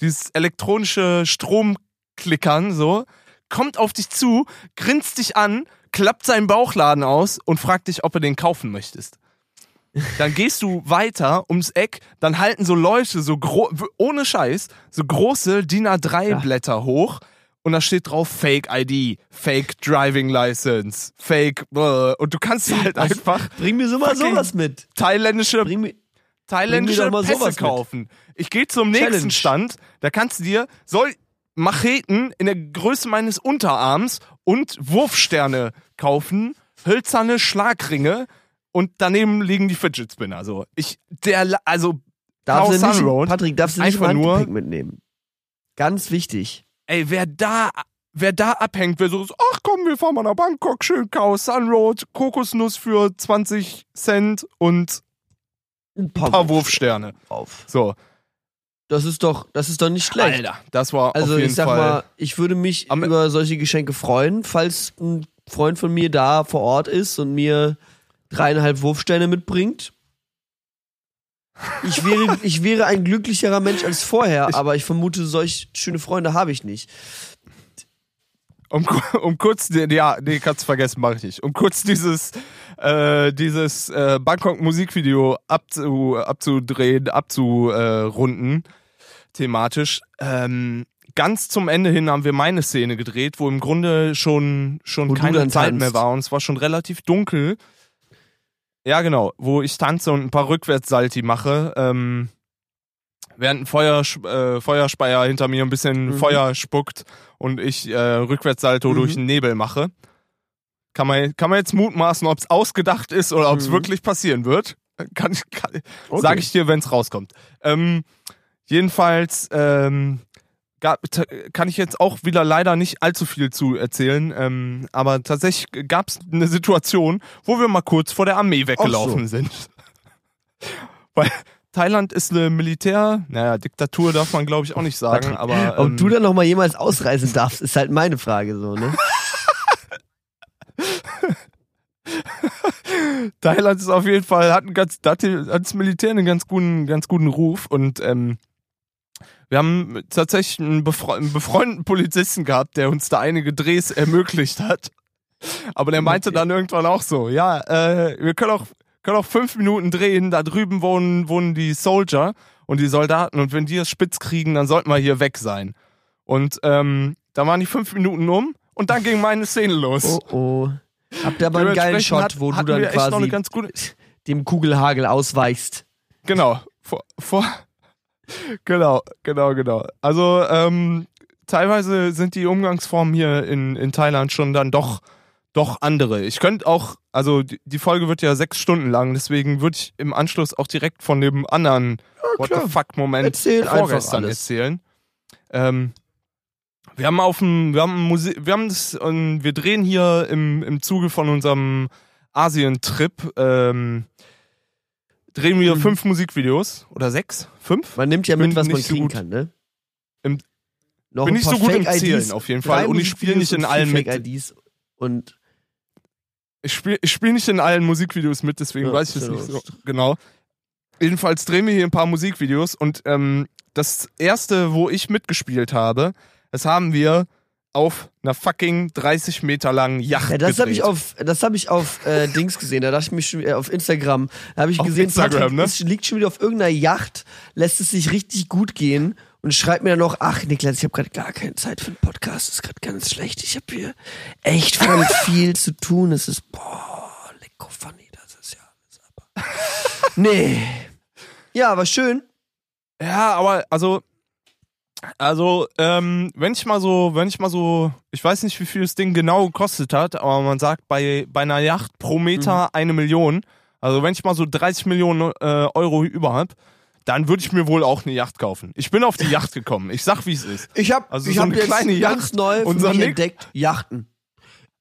dieses elektronische Stromklickern so, kommt auf dich zu, grinst dich an, klappt seinen Bauchladen aus und fragt dich, ob du den kaufen möchtest. Dann gehst du weiter ums Eck, dann halten so Leute so gro ohne Scheiß so große DIN A3
Ja.
Blätter hoch und da steht drauf Fake ID, Fake Driving License, Fake äh, und du kannst halt einfach
Bring mir so mal sowas mit.
thailändische
Bring mir,
thailändische
Bring mir
Pässe
sowas mit.
kaufen. Ich gehe zum nächsten
Challenge.
Stand, da kannst du dir soll Macheten in der Größe meines Unterarms und Wurfsterne kaufen, hölzerne Schlagringe und daneben liegen die Fidget Spinner. So, ich der also
du
San
nicht,
Road
Patrick, darfst du
ist
nicht
einfach nur-
mitnehmen. Ganz wichtig.
ey, wer da wer da abhängt, wer so ach komm, wir fahren mal nach Bangkok, schön Khao Sun Road, Kokosnuss für 20 Cent und
Ein
ein paar Wurfsterne.
auf.
So,
Das ist doch, das ist doch nicht schlecht.
Alter, das war
also
auf jeden
ich sag
Fall
mal, ich würde mich über solche Geschenke freuen, falls ein Freund von mir da vor Ort ist und mir dreieinhalb Wurfsterne mitbringt. Ich wäre, ich wäre ein glücklicherer Mensch als vorher,
Ich-
aber ich vermute, solch schöne Freunde habe ich nicht.
um, um kurz, ja, nee, kannst vergessen, mach ich nicht. Um kurz dieses, äh, dieses äh, Bangkok-Musikvideo abzu, abzudrehen, abzurunden, thematisch. Ähm, ganz zum Ende hin haben wir meine Szene gedreht, wo im Grunde schon, schon
Wo
keine Zeit
tanzt.
mehr war und es war schon relativ dunkel. Ja, genau, wo ich tanze und ein paar Rückwärtssalti mache. Ähm, während ein Feuer, äh, Feuerspeier hinter mir ein bisschen
Mhm.
Feuer spuckt und ich äh, Rückwärtssalto
Mhm.
durch den Nebel mache. Kann man, kann man jetzt mutmaßen, ob es ausgedacht ist oder ob es
Mhm.
wirklich passieren wird. Kann, ich- kann,
Okay.
Sag ich dir, wenn es rauskommt. Ähm, jedenfalls ähm, gab, kann ich jetzt auch wieder leider nicht allzu viel zu erzählen. Ähm, aber tatsächlich gab es eine Situation, wo wir mal kurz vor der Armee weggelaufen sind. Weil Thailand ist eine Militär, naja, Diktatur darf man glaube ich auch nicht sagen, aber
Ob
ähm,
du dann noch mal jemals ausreisen darfst, ist halt meine Frage so, ne?
Thailand ist auf jeden Fall, hat, ein ganz, hat das Militär einen ganz guten, ganz guten Ruf und ähm, wir haben tatsächlich einen, befre einen befreundeten Polizisten gehabt, der uns da einige Drehs ermöglicht hat. Aber der meinte
Okay.
dann irgendwann auch so, ja, äh, wir können auch, können auch fünf Minuten drehen, da drüben wohnen, wohnen die Soldier und die Soldaten und wenn die es spitz kriegen, dann sollten wir hier weg sein. Und ähm, da waren die fünf Minuten um und dann ging meine Szene los.
Oh oh. Habt ihr aber einen geilen Shot,
hat-
wo du dann quasi dem Kugelhagel ausweichst.
Genau, vor, vor, genau, genau, genau. Also ähm, teilweise sind die Umgangsformen hier in, in Thailand schon dann doch, doch andere. Ich könnte auch, also die, Folge wird ja sechs Stunden lang, deswegen würde ich im Anschluss auch direkt von dem anderen What
klar.
the fuck Moment
Erzähl
vorgestern erzählen. Ähm, wir haben auf dem, wir haben Musik, wir haben das, und wir drehen hier im, im Zuge von unserem Asien-Trip, ähm, drehen wir
Mhm.
fünf Musikvideos oder sechs? Fünf?
Man nimmt ja mit, was man
so
kriegen
gut
kann, ne?
im-
Noch
bin nicht so gut im Zählen auf jeden Fall und ich spiele nicht in allen mit.
Fake-IDs und
Ich spiele ich spiel nicht in allen Musikvideos mit, deswegen
Ja,
weiß ich es nicht so genau. Jedenfalls drehen wir hier ein paar Musikvideos und ähm, das erste, wo ich mitgespielt habe, das haben wir auf einer fucking 30 Meter langen Yacht
Ja, das habe ich auf, das habe ich auf äh, Dings gesehen. Da dachte ich mich schon, äh, auf Instagram. Da habe ich
Auf
gesehen,
Instagram, ne?
liegt schon wieder auf irgendeiner Yacht, lässt es sich richtig gut gehen und schreibt mir dann noch: Ach, Niklas, ich habe gerade gar keine Zeit für einen Podcast. Das ist gerade ganz schlecht. Ich habe hier echt verdammt viel zu tun. Es ist boah, lecko funny. Das ist ja alles aber. Nee. Ja, aber schön.
Ja, aber also also ähm, wenn ich mal so, wenn ich mal so, ich weiß nicht, wie viel das Ding genau gekostet hat, aber man sagt bei bei einer Yacht pro Meter eine Million. Also wenn ich mal so 30 Millionen äh, Euro über hab, dann würde ich mir wohl auch eine Yacht kaufen. Ich bin auf die Yacht gekommen. Ich sag, wie es ist.
Ich habe
Also
ich
so
hab
eine
jetzt
kleine
ganz
Yacht.
neu mich
Nick-
entdeckt Yachten.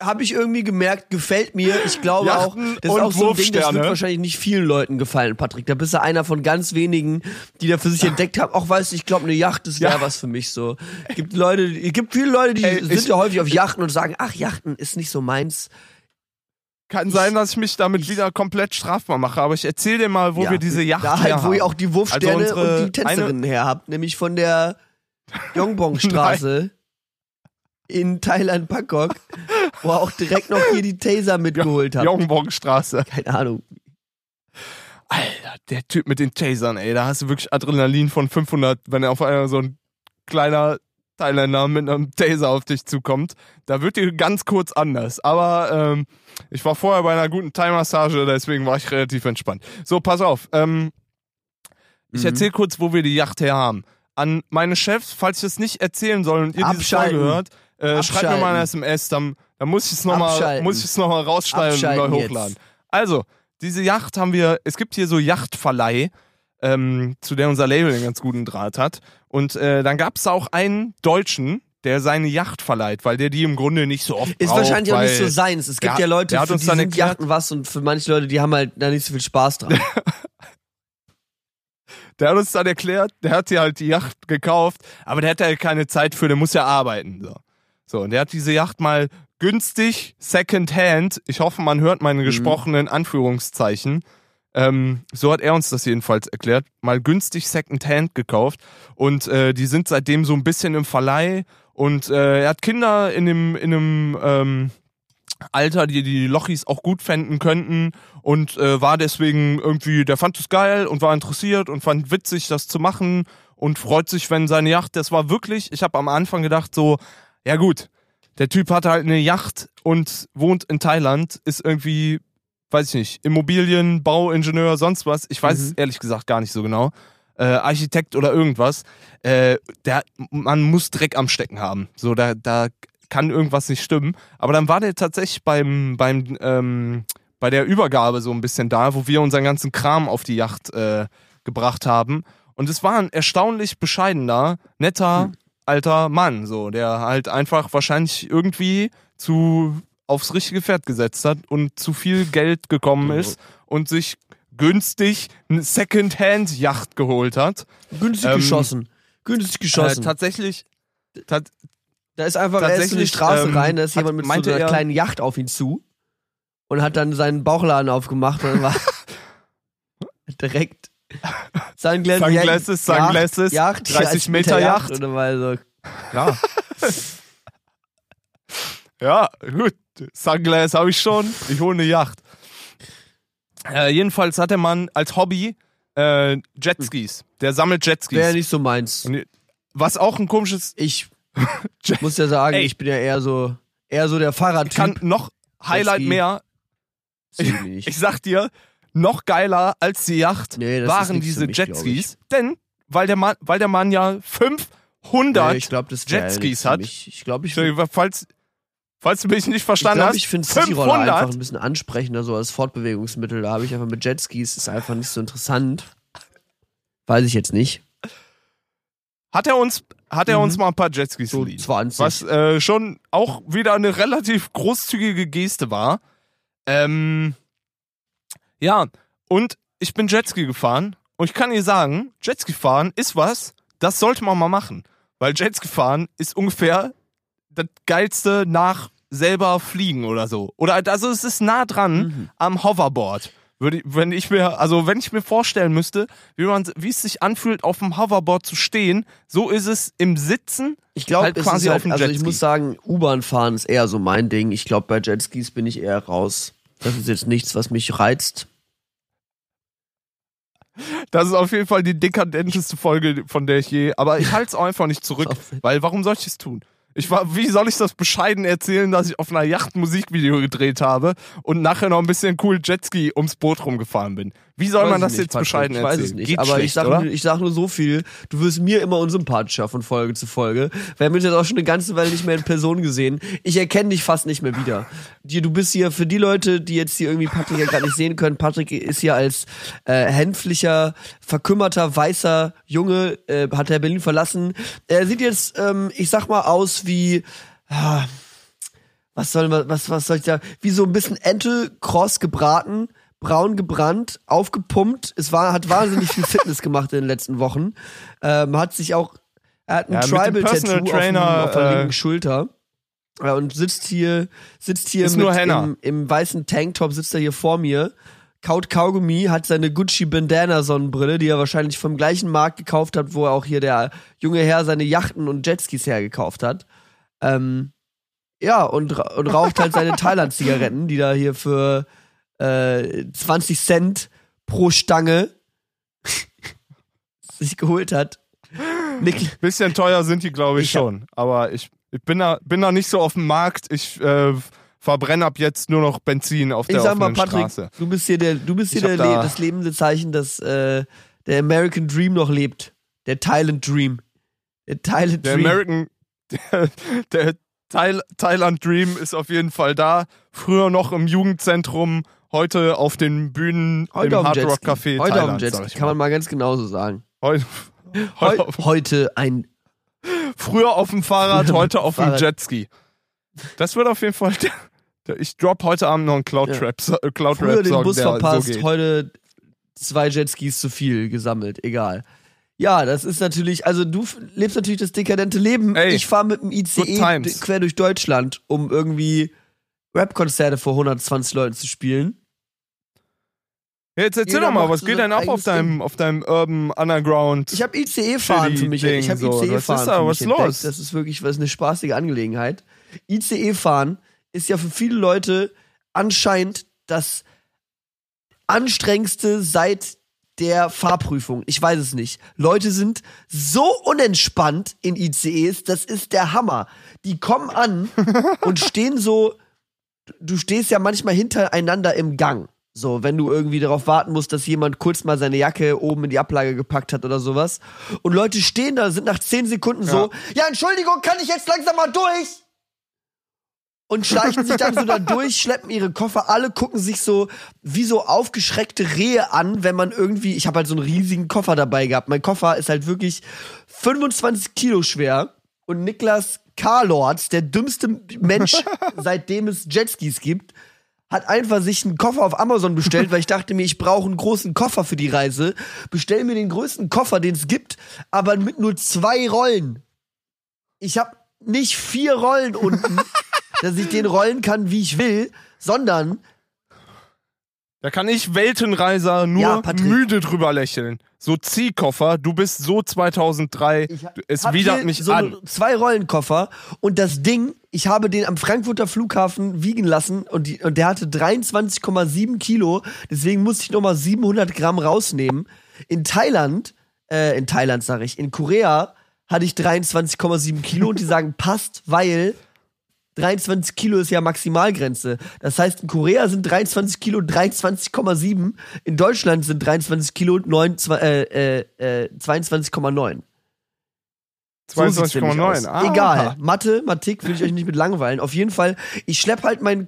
Habe ich irgendwie gemerkt, gefällt mir. Ich glaube
Yachten
auch, das ist auch so ein Ding, das wird wahrscheinlich nicht vielen Leuten gefallen, Patrick. Da bist du einer von ganz wenigen, die da für sich entdeckt haben. Auch weißt du, ich glaube, eine Yacht ist wäre
Ja.
was für mich so. Gibt Leute, es gibt viele Leute, die
Ey,
sind
ich-
ja häufig auf Yachten und sagen, ach, Yachten ist nicht so meins.
Kann sein, dass ich mich damit wieder komplett strafbar mache, aber ich erzähle dir mal, wo
Ja,
wir diese Yacht
Da halt,
her
wo ihr
haben.
auch die Wurfsterne
Also
und die Tänzerinnen her habt, nämlich von der Yongbong-Straße in Thailand, Bangkok, wo ihr auch direkt noch hier die Taser mitgeholt habt.
Jongbong-Straße.
Keine Ahnung.
Alter, der Typ mit den Tasern, ey, da hast du wirklich Adrenalin von 500, wenn er auf einmal so ein kleiner Thailänder mit einem Taser auf dich zukommt. Da wird dir ganz kurz anders. Aber ähm, ich war vorher bei einer guten Thai-Massage, deswegen war ich relativ entspannt. So, pass auf. Ähm, ich
Mhm.
erzähle kurz, wo wir die Yacht her haben. An meine Chefs, falls ich es nicht erzählen soll und ihr diese
Abschalten.
Folge hört, äh, schreibt mir mal eine. SMS, dann, dann muss ich es nochmal noch rausschneiden und neu
jetzt.
hochladen. Also, diese Yacht haben wir, es gibt hier so Yachtverleih, ähm, zu der unser Label einen ganz guten Draht hat. Und äh, dann gab es auch einen Deutschen, der seine Yacht verleiht, weil der die im Grunde nicht so oft
Ist
braucht,
wahrscheinlich auch nicht so seins. Es gibt
der-
ja Leute, für die sind Yachten was und für manche Leute, die haben halt da nicht so viel Spaß dran.
Der hat uns dann erklärt, der hat hier halt die Yacht gekauft, aber der hat ja keine Zeit für, der muss ja arbeiten. So, so und der hat diese Yacht mal günstig, second hand, ich hoffe, man hört meine gesprochenen Anführungszeichen, ähm, so hat er uns das jedenfalls erklärt, mal günstig second hand gekauft. Und äh, die sind seitdem so ein bisschen im Verleih. Und äh, er hat Kinder in dem, in einem ähm, Alter, die die Lochis auch gut fänden könnten. Und äh, war deswegen irgendwie, der fand es geil und war interessiert und fand witzig, das zu machen. Und freut sich, wenn seine Yacht, das war wirklich, ich habe am Anfang gedacht so, ja gut, der Typ hat halt eine Yacht und wohnt in Thailand, ist irgendwie, weiß ich nicht, Immobilien, Bauingenieur, sonst was, ich weiß es
Mhm.
ehrlich gesagt gar nicht so genau, äh, Architekt oder irgendwas, äh, der, man muss Dreck am Stecken haben, so, da, da kann irgendwas nicht stimmen. Aber dann war der tatsächlich beim, beim, ähm, bei der Übergabe so ein bisschen da, wo wir unseren ganzen Kram auf die Yacht äh, gebracht haben. Und es war ein erstaunlich bescheidener, netter,
Hm.
Alter Mann, so, der halt einfach wahrscheinlich irgendwie zu aufs richtige Pferd gesetzt hat und zu viel Geld gekommen
Ja.
ist und sich günstig eine Second-Hand-Yacht geholt hat.
Günstig
Ähm,
geschossen. Günstig
Äh,
geschossen.
tatsächlich, tat,
da ist einfach, er ist in die Straße
ähm,
rein, da ist
hat-
jemand mit so einer
er-
kleinen Yacht auf ihn zu und hat dann seinen Bauchladen aufgemacht und war direkt Sunglasses,
Sunglasses,
Yacht,
Sunglasses,
Yacht,
30 Meter Yacht.
Und dann war er so,
ja. ja, gut. Sunglass habe ich schon. Ich hole eine Yacht. Äh, jedenfalls hat der Mann als Hobby äh, Jetskis. Der sammelt Jetskis.
wäre nicht so meins.
Und Was auch ein komisches.
Ich muss ja sagen,
Ey.
ich bin ja eher so, eher so der
Ich kann
Fahrradtyp.
noch Highlight
Jetski.
mehr.
Ich.
Ich sag dir, noch geiler als die Yacht
Nee,
waren diese
mich, glaub
Jetskis. Denn, weil der Mann, weil der Mann ja 500
Nee, ich glaube, das
Jetskis hat.
mich. Ich glaube, ich, ich,
falls, falls du mich nicht verstanden
glaub,
hast,
ich finde Cityroller
500
einfach ein bisschen ansprechender, so als Fortbewegungsmittel. Da habe ich einfach mit Jetskis, ist einfach nicht so interessant. Weiß ich jetzt nicht.
hat er uns, hat er
Mhm.
uns mal ein paar Jetskis
So
geliehen.
20.
Was äh, schon auch wieder eine relativ großzügige Geste war. Ähm, ja, und ich bin Jetski gefahren und ich kann dir sagen, Jetski fahren ist was, das sollte man mal machen. Weil Jetski fahren ist ungefähr das geilste nach selber fliegen oder so. Oder also es ist nah dran
Mhm.
am Hoverboard. Würde, wenn ich mir, also wenn ich mir vorstellen müsste, wie man, wie es sich anfühlt, auf dem Hoverboard zu stehen, so ist es im Sitzen
Ich glaube,
halt quasi
ist
auf
halt,
dem
also ich
Jetski.
muss sagen, U-Bahn fahren ist eher so mein Ding. Ich glaube, bei Jetskis bin ich eher raus. Das ist jetzt nichts, was mich reizt.
Das ist auf jeden Fall die dekadenteste Folge, von der ich je. Aber ich halte es einfach nicht zurück, weil warum soll ich es tun? Ich war, wie soll ich das bescheiden erzählen, dass ich auf einer Yacht Musikvideo gedreht habe und nachher noch ein bisschen cool Jetski ums Boot rumgefahren bin? Wie soll
Weiß
man das
nicht,
jetzt
Patrick,
bescheiden
ich
erzählen?
weiß es nicht.
Geht
aber
schlecht,
ich sag,
oder?
nur, ich sag nur so viel, du wirst mir immer unsympathischer von Folge zu Folge. Wir haben uns jetzt auch schon eine ganze Weile nicht mehr in Person gesehen. Ich erkenne dich fast nicht mehr wieder. Du bist hier, für die Leute, die jetzt hier irgendwie Patrick ja gerade nicht sehen können, Patrick ist hier als äh, hänflicher, verkümmerter, weißer Junge, äh, hat er Berlin verlassen. Er sieht jetzt, ähm, ich sag mal, aus wie... Ah, was soll was, was soll ich sagen? Wie so ein bisschen Ente kross gebraten, braun gebrannt, aufgepumpt. Es war, hat wahnsinnig viel Fitness gemacht in den letzten Wochen. Ähm, hat sich auch, er hat ein
Ja, mit dem
Tribal
Personal
Tattoo auf, dem,
Trainer,
auf der
äh,
linken Schulter. Ja, und sitzt hier, sitzt hier mit im, im weißen Tanktop, sitzt er hier vor mir. Kaut Kaugummi, hat seine Gucci Bandana Sonnenbrille, die er wahrscheinlich vom gleichen Markt gekauft hat, wo er auch hier der junge Herr seine Yachten und Jetskis hergekauft hat. Ähm, ja, und, und raucht halt seine Thailand-Zigaretten, die da hier für äh, 20 Cent pro Stange sich geholt hat. Nick,
Bisschen teuer sind die, glaube ich,
Ich
schon. Aber ich, ich bin, da, bin da nicht so auf dem Markt. Ich äh, verbrenne ab jetzt nur noch Benzin auf
ich
der
sag mal, Patrick,
Straße.
du bist hier der, du bist hier
Ich
der
da-
das lebende Zeichen, dass äh, der American Dream noch lebt. Der Thailand Dream. Der Thailand
Der
Dream.
American, der, der Thail Thailand Dream ist auf jeden Fall da. Früher noch im Jugendzentrum, heute auf den Bühnen
Heute
im Hard Rock
Jetski.
Café
Heute auf dem
Thailand,
Jetski, kann man
mal.
ganz genauso sagen.
Heute,
Heu
heute auf,
heute ein
früher auf dem Fahrrad, heute
auf dem
auf dem
Fahrrad.
Jetski. Das wird auf jeden Fall. Ich drop heute Abend noch einen Cloud
Ja.
Trap, äh, Cloud
früher
Rap
den
Song,
Bus verpasst,
so
heute zwei Jetskis zu viel gesammelt, egal. Ja, das ist natürlich, also du lebst natürlich das dekadente Leben.
Ey,
ich fahre mit dem ICE quer durch Deutschland, um irgendwie Rap-Konzerte vor 120 Leuten zu spielen.
Jetzt erzähl
Jeder
doch mal, was geht denn ab auf deinem, auf deinem Urban Underground?
Ich habe ICE-Fahren für mich.
Chili-Ding
Ich habe
so. Was ist
ICE-Fahren
da? Was ist los?
Das ist wirklich was eine spaßige Angelegenheit. ICE-Fahren ist ja für viele Leute anscheinend das anstrengendste seit der Fahrprüfung. Ich weiß es nicht. Leute sind so unentspannt in ICEs, das ist der Hammer. Die kommen an und stehen so, du stehst ja manchmal hintereinander im Gang. So, wenn du irgendwie darauf warten musst, dass jemand kurz mal seine Jacke oben in die Ablage gepackt hat oder sowas. Und Leute stehen da, sind nach 10 Sekunden so, ja, Entschuldigung, kann ich jetzt langsam mal durch? Und schleichen sich dann so da durch, schleppen ihre Koffer, alle gucken sich so wie so aufgeschreckte Rehe an, wenn man irgendwie, ich habe halt so einen riesigen Koffer dabei gehabt. Mein Koffer ist halt wirklich 25 Kilo schwer und Niklas Karlords, der dümmste Mensch, seitdem es Jetskis gibt, hat einfach sich einen Koffer auf Amazon bestellt, weil ich dachte mir, ich brauche einen großen Koffer für die Reise. Bestell mir den größten Koffer, den es gibt, aber mit nur zwei Rollen. Ich habe nicht vier Rollen unten, dass ich den rollen kann, wie ich will, sondern
Da kann ich Weltenreiser nur
Ja,
müde drüber lächeln. So Ziehkoffer, du bist so 2003,
Ich
es widert mich
so
an.
zwei Rollenkoffer und das Ding, ich habe den am Frankfurter Flughafen wiegen lassen und, die, und der hatte 23,7 Kilo, deswegen musste ich nochmal 700 Gramm rausnehmen. In Thailand, äh, in Thailand sage ich, in Korea hatte ich 23,7 Kilo und die sagen passt, weil 23 Kilo ist ja Maximalgrenze. Das heißt, in Korea sind 23 Kilo 23,7, in Deutschland sind 23 Kilo 9, zwei- äh, äh, äh, 22,9. So sieht's nämlich
22,9.
aus.
Ah.
Egal. Mathe, Mathematik will ich euch nicht mit langweilen. Auf jeden Fall, ich schlepp halt mein.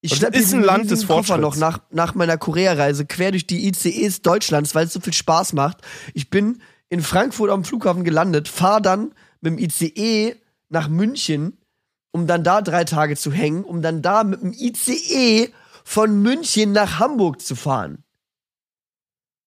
Ich
Das
schlepp
ist
diesen
ein Land des
Koffer noch nach, nach meiner Korea-Reise quer durch die ICEs Deutschlands, weil es so viel Spaß macht. Ich bin in Frankfurt am Flughafen gelandet, fahr dann mit dem ICE nach München, um dann da drei Tage zu hängen, um dann da mit dem ICE von München nach Hamburg zu fahren.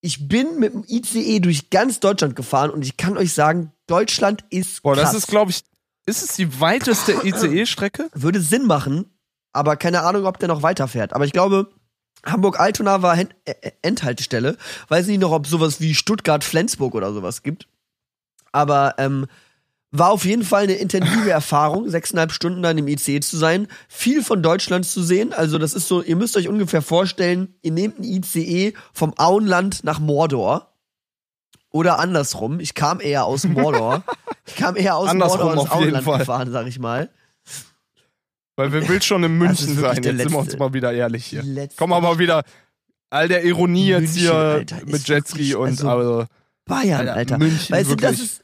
Ich bin mit dem ICE durch ganz Deutschland gefahren und ich kann euch sagen, Deutschland ist
Boah,
krass.
das ist, glaube ich, ist es die weiteste ICE-Strecke?
Würde Sinn machen, aber keine Ahnung, ob der noch weiterfährt. Aber ich glaube, Hamburg-Altona war Hen äh, äh, Endhaltestelle. Weiß nicht noch, ob sowas wie Stuttgart-Flensburg oder sowas gibt. Aber ähm, war auf jeden Fall eine intensive Erfahrung, sechseinhalb Stunden dann im ICE zu sein, viel von Deutschland zu sehen. Also das ist so, ihr müsst euch ungefähr vorstellen, ihr nehmt ein ICE vom Auenland nach Mordor. Oder andersrum. Ich kam eher aus Mordor. Ich kam eher aus
Andersrum
Mordor ins
auf jeden
Auenland
Fall.
gefahren, sag ich mal.
Weil wir will schon in München
wirklich
sein.
der
Jetzt sind wir uns mal wieder ehrlich hier.
Die letzte-
Komm aber wieder all der Ironie jetzt
München,
hier
Alter, ist
mit Jetski
wirklich-
und
also-
also,
Bayern,
Alter. München,
weißt du, das
wirklich.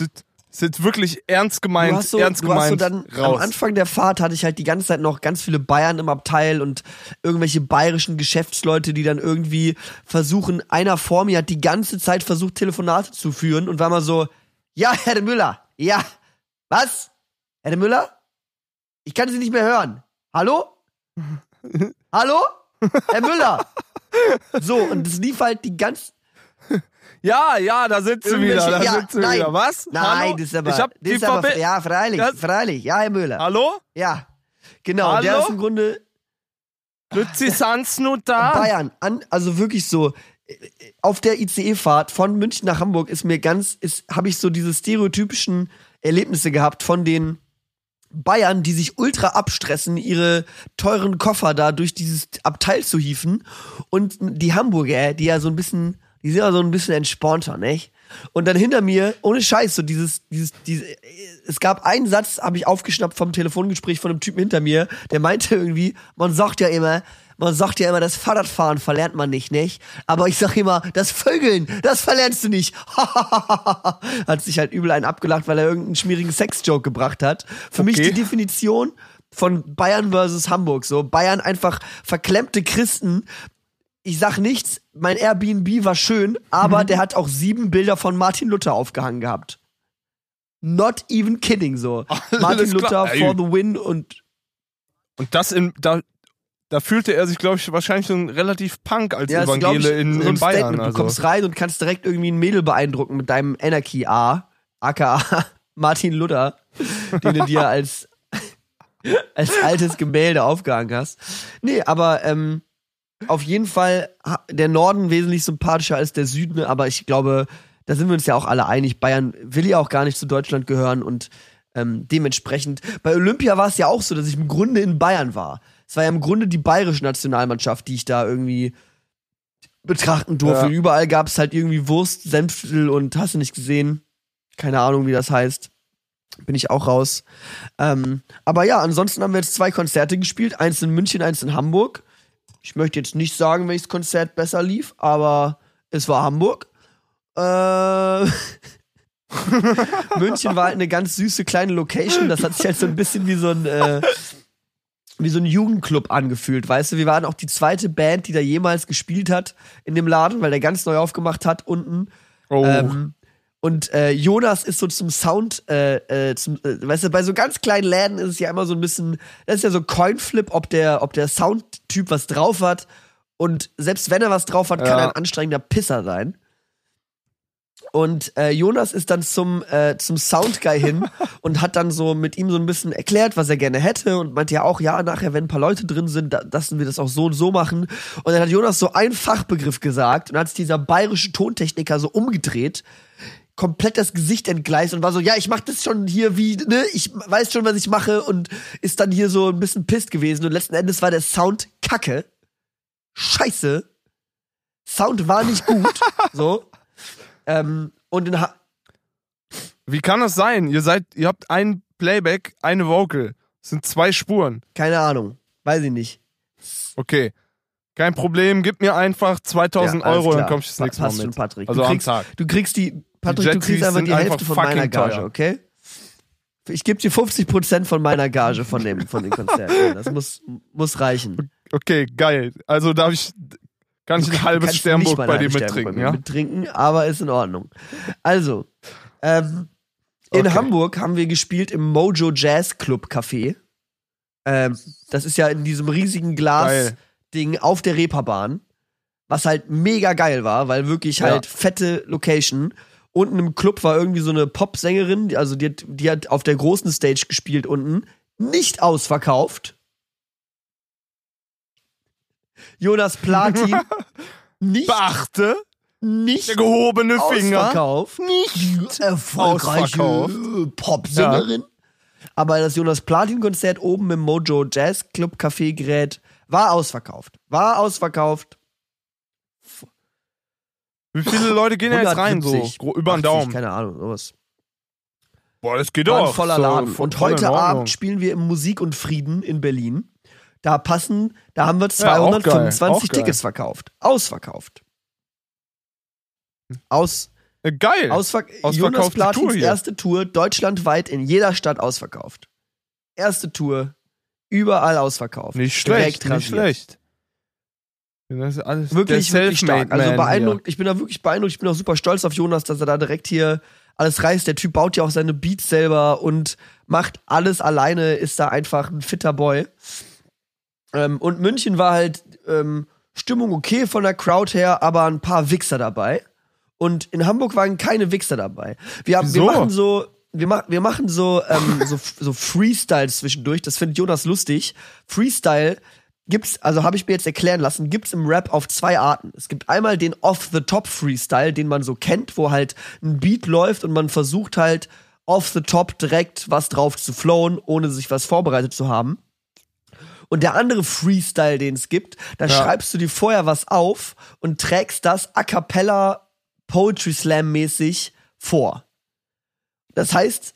ist,
sind wirklich ernst gemeint,
so,
ernst
hast so
gemeint
dann am
raus.
Anfang der Fahrt hatte ich halt die ganze Zeit noch ganz viele Bayern im Abteil und irgendwelche bayerischen Geschäftsleute, die dann irgendwie versuchen, einer vor mir hat die ganze Zeit versucht, Telefonate zu führen und war mal so, ja, Herr de Müller, ja, was? Herr de Müller? Ich kann Sie nicht mehr hören. Hallo? Hallo? Herr Müller? So, und es lief halt die ganze,
Ja, ja, da sind sie wieder, da
ja,
sind sie
nein.
wieder. Was?
Nein,
Hallo?
das ist aber,
ich hab
das ist aber ja, freilich,
Das-
freilich, ja, Herr Müller.
Hallo?
Ja, genau. Der
Hallo?
ist im Grunde
Lützi Sans nur da?
Bayern. An, also wirklich so. Auf der ICE-Fahrt von München nach Hamburg ist mir ganz, habe ich so diese stereotypischen Erlebnisse gehabt von den Bayern, die sich ultra abstressen, ihre teuren Koffer da durch dieses Abteil zu hieven. Und die Hamburger, die ja so ein bisschen, die sind ja so ein bisschen entspannter, nicht? Und dann hinter mir, ohne Scheiß, so dieses, dieses, diese, es gab einen Satz, habe ich aufgeschnappt vom Telefongespräch von einem Typen hinter mir, der meinte irgendwie, man sagt ja immer, man sagt ja immer, das Fahrradfahren verlernt man nicht, nicht? Aber ich sag immer, das Vögeln, das verlernst du nicht. hat sich halt übel einen abgelacht, weil er irgendeinen schmierigen Sex-Joke gebracht hat. Für mich
Okay.
die Definition von Bayern versus Hamburg. So, Bayern einfach verklemmte Christen. Ich sag nichts, mein Airbnb war schön, aber der hat auch sieben Bilder von Martin Luther aufgehangen gehabt. Not even kidding, so.
Alles
Martin Luther
klar.
For the win und
Und das in, da, da fühlte er sich, glaube ich, wahrscheinlich schon relativ punk als
Ja, ist, ich,
Evangele in,
so
in Bayern.
Statement. Du
Also.
kommst rein und kannst direkt irgendwie ein Mädel beeindrucken mit deinem Anarchy A, aka Martin Luther, den du dir als, als altes Gemälde aufgehangen hast. Nee, aber ähm, auf jeden Fall der Norden wesentlich sympathischer als der Süden, aber ich glaube, da sind wir uns ja auch alle einig. Bayern will ja auch gar nicht zu Deutschland gehören und ähm, dementsprechend. Bei Olympia war es ja auch so, dass ich im Grunde in Bayern war. Es war ja im Grunde die bayerische Nationalmannschaft, die ich da irgendwie betrachten durfte.
Ja.
Überall gab es halt irgendwie Wurst, Senftel und hast du nicht gesehen. Keine Ahnung, wie das heißt. Bin ich auch raus. Ähm, aber ja, ansonsten haben wir jetzt zwei Konzerte gespielt. Eins in München, eins in Hamburg. Ich möchte jetzt nicht sagen, welches Konzert besser lief, aber es war Hamburg. Äh, München war halt eine ganz süße kleine Location. Das hat sich halt so ein bisschen wie so ein, äh, wie so ein Jugendclub angefühlt, weißt du? Wir waren auch die zweite Band, die da jemals gespielt hat in dem Laden, weil der ganz neu aufgemacht hat unten.
oh.
Ähm, Und äh, Jonas ist so zum Sound, äh, äh, zum, äh, weißt du, bei so ganz kleinen Läden ist es ja immer so ein bisschen, das ist ja so Coinflip, ob der, ob der Soundtyp was drauf hat. Und selbst wenn er was drauf hat, kann
Ja.
er ein anstrengender Pisser sein. Und äh, Jonas ist dann zum, äh, zum Soundguy hin und hat dann so mit ihm so ein bisschen erklärt, was er gerne hätte und meinte ja auch, ja, nachher, wenn ein paar Leute drin sind, da, lassen wir das auch so und so machen. Und dann hat Jonas so einen Fachbegriff gesagt und hat sich dieser bayerische Tontechniker so umgedreht, komplett das Gesicht entgleist und war so, ja, ich mach das schon hier wie, ne, ich weiß schon, was ich mache und ist dann hier so ein bisschen pisst gewesen und letzten Endes war der Sound kacke. Scheiße. Sound war nicht gut. so. Ähm, und in ha
Wie kann das sein? Ihr seid, ihr habt ein Playback, eine Vocal. Das sind zwei Spuren.
keine Ahnung. Weiß ich nicht.
Okay. Kein Problem, gib mir einfach 2000
Ja,
Euro, dann
klar.
komm ich das nächste Mal mit.
Patrick.
Also
du
am
kriegst,
Tag.
Du kriegst die, Patrick, du kriegst einfach die
einfach
Hälfte von meiner Gage,
teuer.
okay? Ich gebe dir 50% von meiner Gage von dem, von dem Konzert. Ja, das muss, muss reichen.
Okay, geil. Also darf ich, kann ich ein halbes Sternburg bei dir mittrinken,
bei
ja?
Mittrinken, aber ist in Ordnung. Also, ähm, in
Okay.
Hamburg haben wir gespielt im Mojo Jazz Club Café. Ähm, das ist ja in diesem riesigen Glas-Ding auf der Reeperbahn. Was halt mega geil war, weil wirklich
Ja.
halt fette Location. Unten im Club war irgendwie so eine Popsängerin, die- also die hat, die hat auf der großen Stage gespielt unten. Nicht ausverkauft. Jonas Platin. nicht,
Beachte,
nicht
der gehobene Finger.
ausverkauft. Nicht erfolgreiche. Popsängerin. Aber das Jonas Platin-Konzert oben im Mojo Jazz Club Café Gerät war ausverkauft. War ausverkauft.
Wie viele Leute gehen da jetzt rein, so
170,
gro- über den
80,
Daumen?
Keine Ahnung, sowas.
Boah, das geht doch.
voller
So,
Laden. Und heute. Abend spielen wir im Musik und Frieden in Berlin. Da passen, da haben wir
Ja, auch geil,
225
auch geil.
Tickets verkauft. Ausverkauft. Aus,
Äh, Geil.
ausver Jonas Platins erste Tour, deutschlandweit in jeder Stadt ausverkauft. Erste Tour, überall ausverkauft.
nicht schlecht, nicht schlecht. Das ist alles
Wirklich, wirklich stark. Also beeindruckt, ich bin da wirklich beeindruckt. Ich bin auch super stolz auf Jonas, dass er da direkt hier alles reißt. Der Typ baut ja auch seine Beats selber und macht alles alleine, ist da einfach ein fitter Boy. Ähm, und München war halt ähm, Stimmung okay von der Crowd her, aber ein paar Wichser dabei. Und in Hamburg waren keine Wichser dabei. Wir, haben, wir machen so, wir, ma wir machen so, ähm, so, so Freestyle zwischendurch. Das findet Jonas lustig. Freestyle gibt's, also habe ich mir jetzt erklären lassen, gibt's im Rap auf zwei Arten. Es gibt einmal den Off-the-Top-Freestyle, den man so kennt, wo halt ein Beat läuft und man versucht halt off-the-top direkt was drauf zu flowen, ohne sich was vorbereitet zu haben. Und der andere Freestyle, den es gibt, da
Ja.
schreibst du dir vorher was auf und trägst das a cappella Poetry Slam mäßig vor. Das heißt,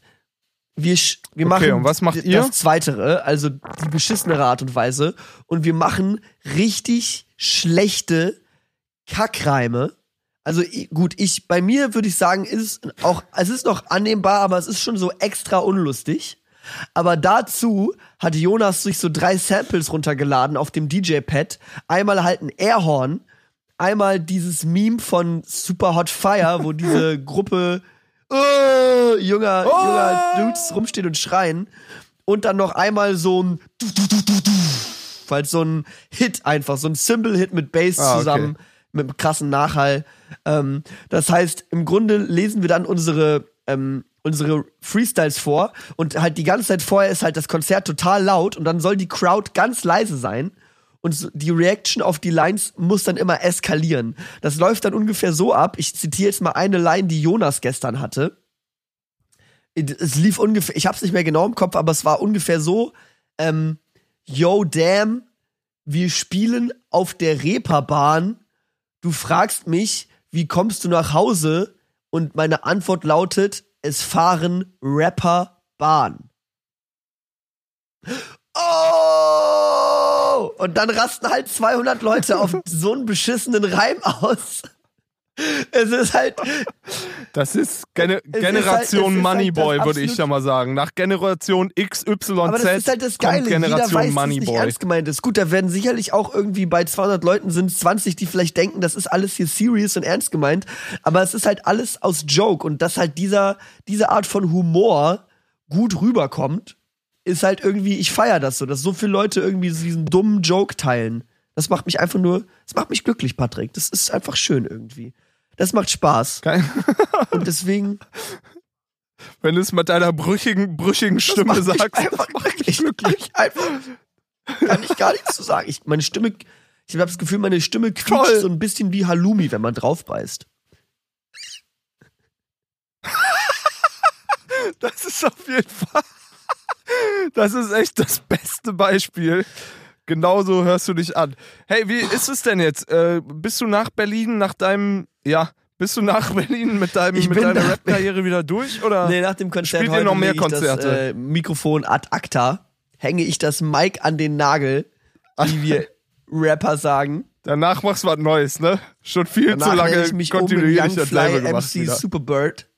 wir, wir
Okay,
machen
und was macht ihr?
das Zweitere, also die beschissenere Art und Weise. Und wir machen richtig schlechte Kackreime. Also gut, ich bei mir würde ich sagen, ist auch es ist noch annehmbar, aber es ist schon so extra unlustig. Aber dazu hat Jonas sich so drei Samples runtergeladen auf dem DJ-Pad. Einmal halt ein Airhorn, einmal dieses Meme von Super Hot Fire, wo diese Gruppe äh, junger,
Oh!
junger Dudes rumstehen und schreien. Und dann noch einmal so ein weil so ein Hit einfach, so ein Cymbal-Hit mit Bass
Ah, okay.
zusammen, mit einem krassen Nachhall. Ähm, das heißt, im Grunde lesen wir dann unsere, ähm, unsere Freestyles vor und halt die ganze Zeit vorher ist halt das Konzert total laut und dann soll die Crowd ganz leise sein. Und die Reaction auf die Lines muss dann immer eskalieren. Das läuft dann ungefähr so ab. Ich zitiere jetzt mal eine Line, die Jonas gestern hatte. Es lief ungefähr, ich hab's nicht mehr genau im Kopf, aber es war ungefähr so, ähm, yo, damn, wir spielen auf der Reeperbahn. Du fragst mich, wie kommst du nach Hause? Und meine Antwort lautet, es fahren Rapper Bahn. Oh! Und dann rasten halt 200 Leute auf so einen beschissenen Reim aus. Es ist halt,
Das ist
ist halt-
Generation
ist halt
Moneyboy,
das
würde ich ja mal sagen. Nach Generation XYZ
Aber das ist halt das Geile.
kommt
Jeder
Generation
weiß, dass
Moneyboy.
ernst gemeint ist. Gut, da werden sicherlich auch irgendwie bei 200 Leuten sind 20, die vielleicht denken, das ist alles hier serious und ernst gemeint. Aber es ist halt alles aus Joke und dass halt dieser, diese Art von Humor gut rüberkommt, ist halt irgendwie, ich feier das so, dass so viele Leute irgendwie diesen dummen Joke teilen. Das macht mich einfach nur, das macht mich glücklich, Patrick. Das ist einfach schön irgendwie. Das macht Spaß.
Geil.
Und deswegen
Wenn du es mit deiner brüchigen, brüchigen Stimme
macht mich
sagst.
einfach glücklich. glücklich. Einfach, kann ich gar nichts zu sagen. Ich, meine Stimme, ich habe das Gefühl, meine Stimme quietscht
Toll.
so ein bisschen wie Halloumi, wenn man drauf beißt.
Das ist auf jeden Fall. Das ist echt das beste Beispiel. Genauso hörst du dich an. Hey, wie ist es denn jetzt? Äh, bist du nach Berlin, nach deinem, ja, bist du nach Berlin mit, deinem,
Ich
mit deiner Rap-Karriere wieder durch? Oder?
Nee, nach dem Konzert heute
noch mehr Konzerte?
Das, äh, Mikrofon ad acta, hänge ich das Mic an den Nagel, wie wir Rapper sagen.
Danach machst du was Neues, ne? Schon viel
Danach
zu lange
ich mich um in
kontinuierlich
Young
das
Fly. MC
wieder.
Superbird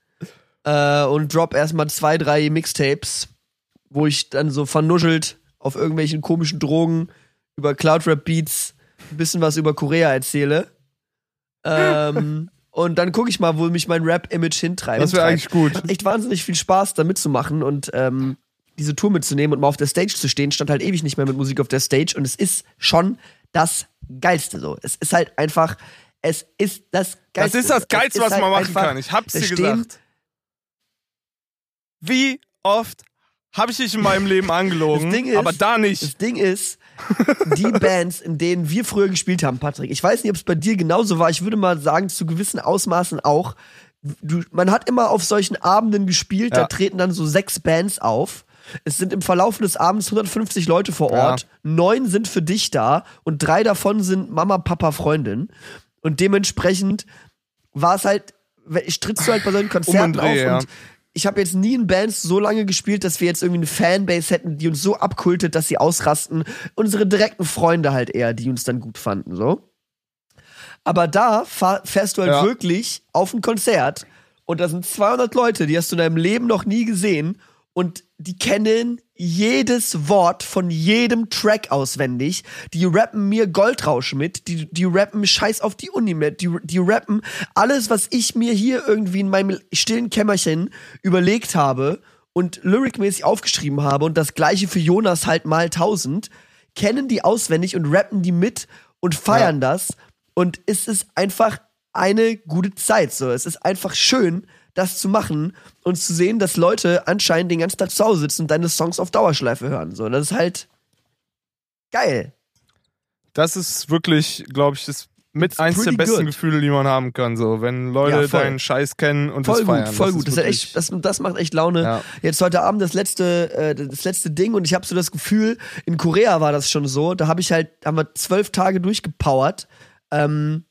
äh, und drop erstmal zwei, drei Mixtapes, wo ich dann so vernuschelt auf irgendwelchen komischen Drogen über Cloudrap Beats ein bisschen was über Korea erzähle. Ähm, und dann gucke ich mal, wo mich mein Rap-Image hintreibt.
Das wäre eigentlich gut.
Hat echt wahnsinnig viel Spaß, da mitzumachen und ähm, diese Tour mitzunehmen und mal auf der Stage zu stehen. Stand halt ewig nicht mehr mit Musik auf der Stage und es ist schon das Geilste so. Es ist halt einfach, es ist das
Das
Geilste.
ist das Geilste,
ist
was man
halt
machen
einfach-
kann. Ich hab's dir gesagt. Wie oft habe ich dich in meinem Leben angelogen,
Das Ding ist-
aber da nicht.
Das Ding ist, die Bands, in denen wir früher gespielt haben, Patrick, ich weiß nicht, ob es bei dir genauso war, ich würde mal sagen, zu gewissen Ausmaßen auch. Du, man hat immer auf solchen Abenden gespielt, da
Ja.
treten dann so sechs Bands auf. Es sind im Verlauf des Abends 150 Leute vor
Ja.
Ort, neun sind für dich da und drei davon sind Mama, Papa, Freundin. Und dementsprechend war es halt, trittst du halt bei solchen Konzerten
Dreh,
auf
ja.
und ich habe jetzt nie in Bands so lange gespielt, dass wir jetzt irgendwie eine Fanbase hätten, die uns so abkultet, dass sie ausrasten. Unsere direkten Freunde halt eher, die uns dann gut fanden, so. Aber da fährst du halt
Ja.
wirklich auf ein Konzert und da sind 200 Leute, die hast du in deinem Leben noch nie gesehen und die kennen jedes Wort von jedem Track auswendig. Die rappen mir Goldrausch mit, die, die rappen Scheiß auf die Uni mit, die, die rappen alles, was ich mir hier irgendwie in meinem stillen Kämmerchen überlegt habe und lyricmäßig aufgeschrieben habe und das gleiche für Jonas halt mal tausend, kennen die auswendig und rappen die mit und feiern das. Und es ist einfach eine gute Zeit. So, es ist einfach schön, das zu machen und zu sehen, dass Leute anscheinend den ganzen Tag zu Hause sitzen und deine Songs auf Dauerschleife hören. So, das ist halt geil.
Das ist wirklich, glaube ich, das mit
It's
eins der besten
good.
Gefühle, die man haben kann. So, wenn Leute
Ja,
deinen Scheiß kennen und
Voll
das
gut,
feiern.
voll
das
gut. Das, echt, das, das macht echt Laune.
Ja.
Jetzt heute Abend das letzte, äh, das letzte Ding und ich habe so das Gefühl, in Korea war das schon so. Da habe ich halt, haben wir zwölf Tage durchgepowert. Ähm,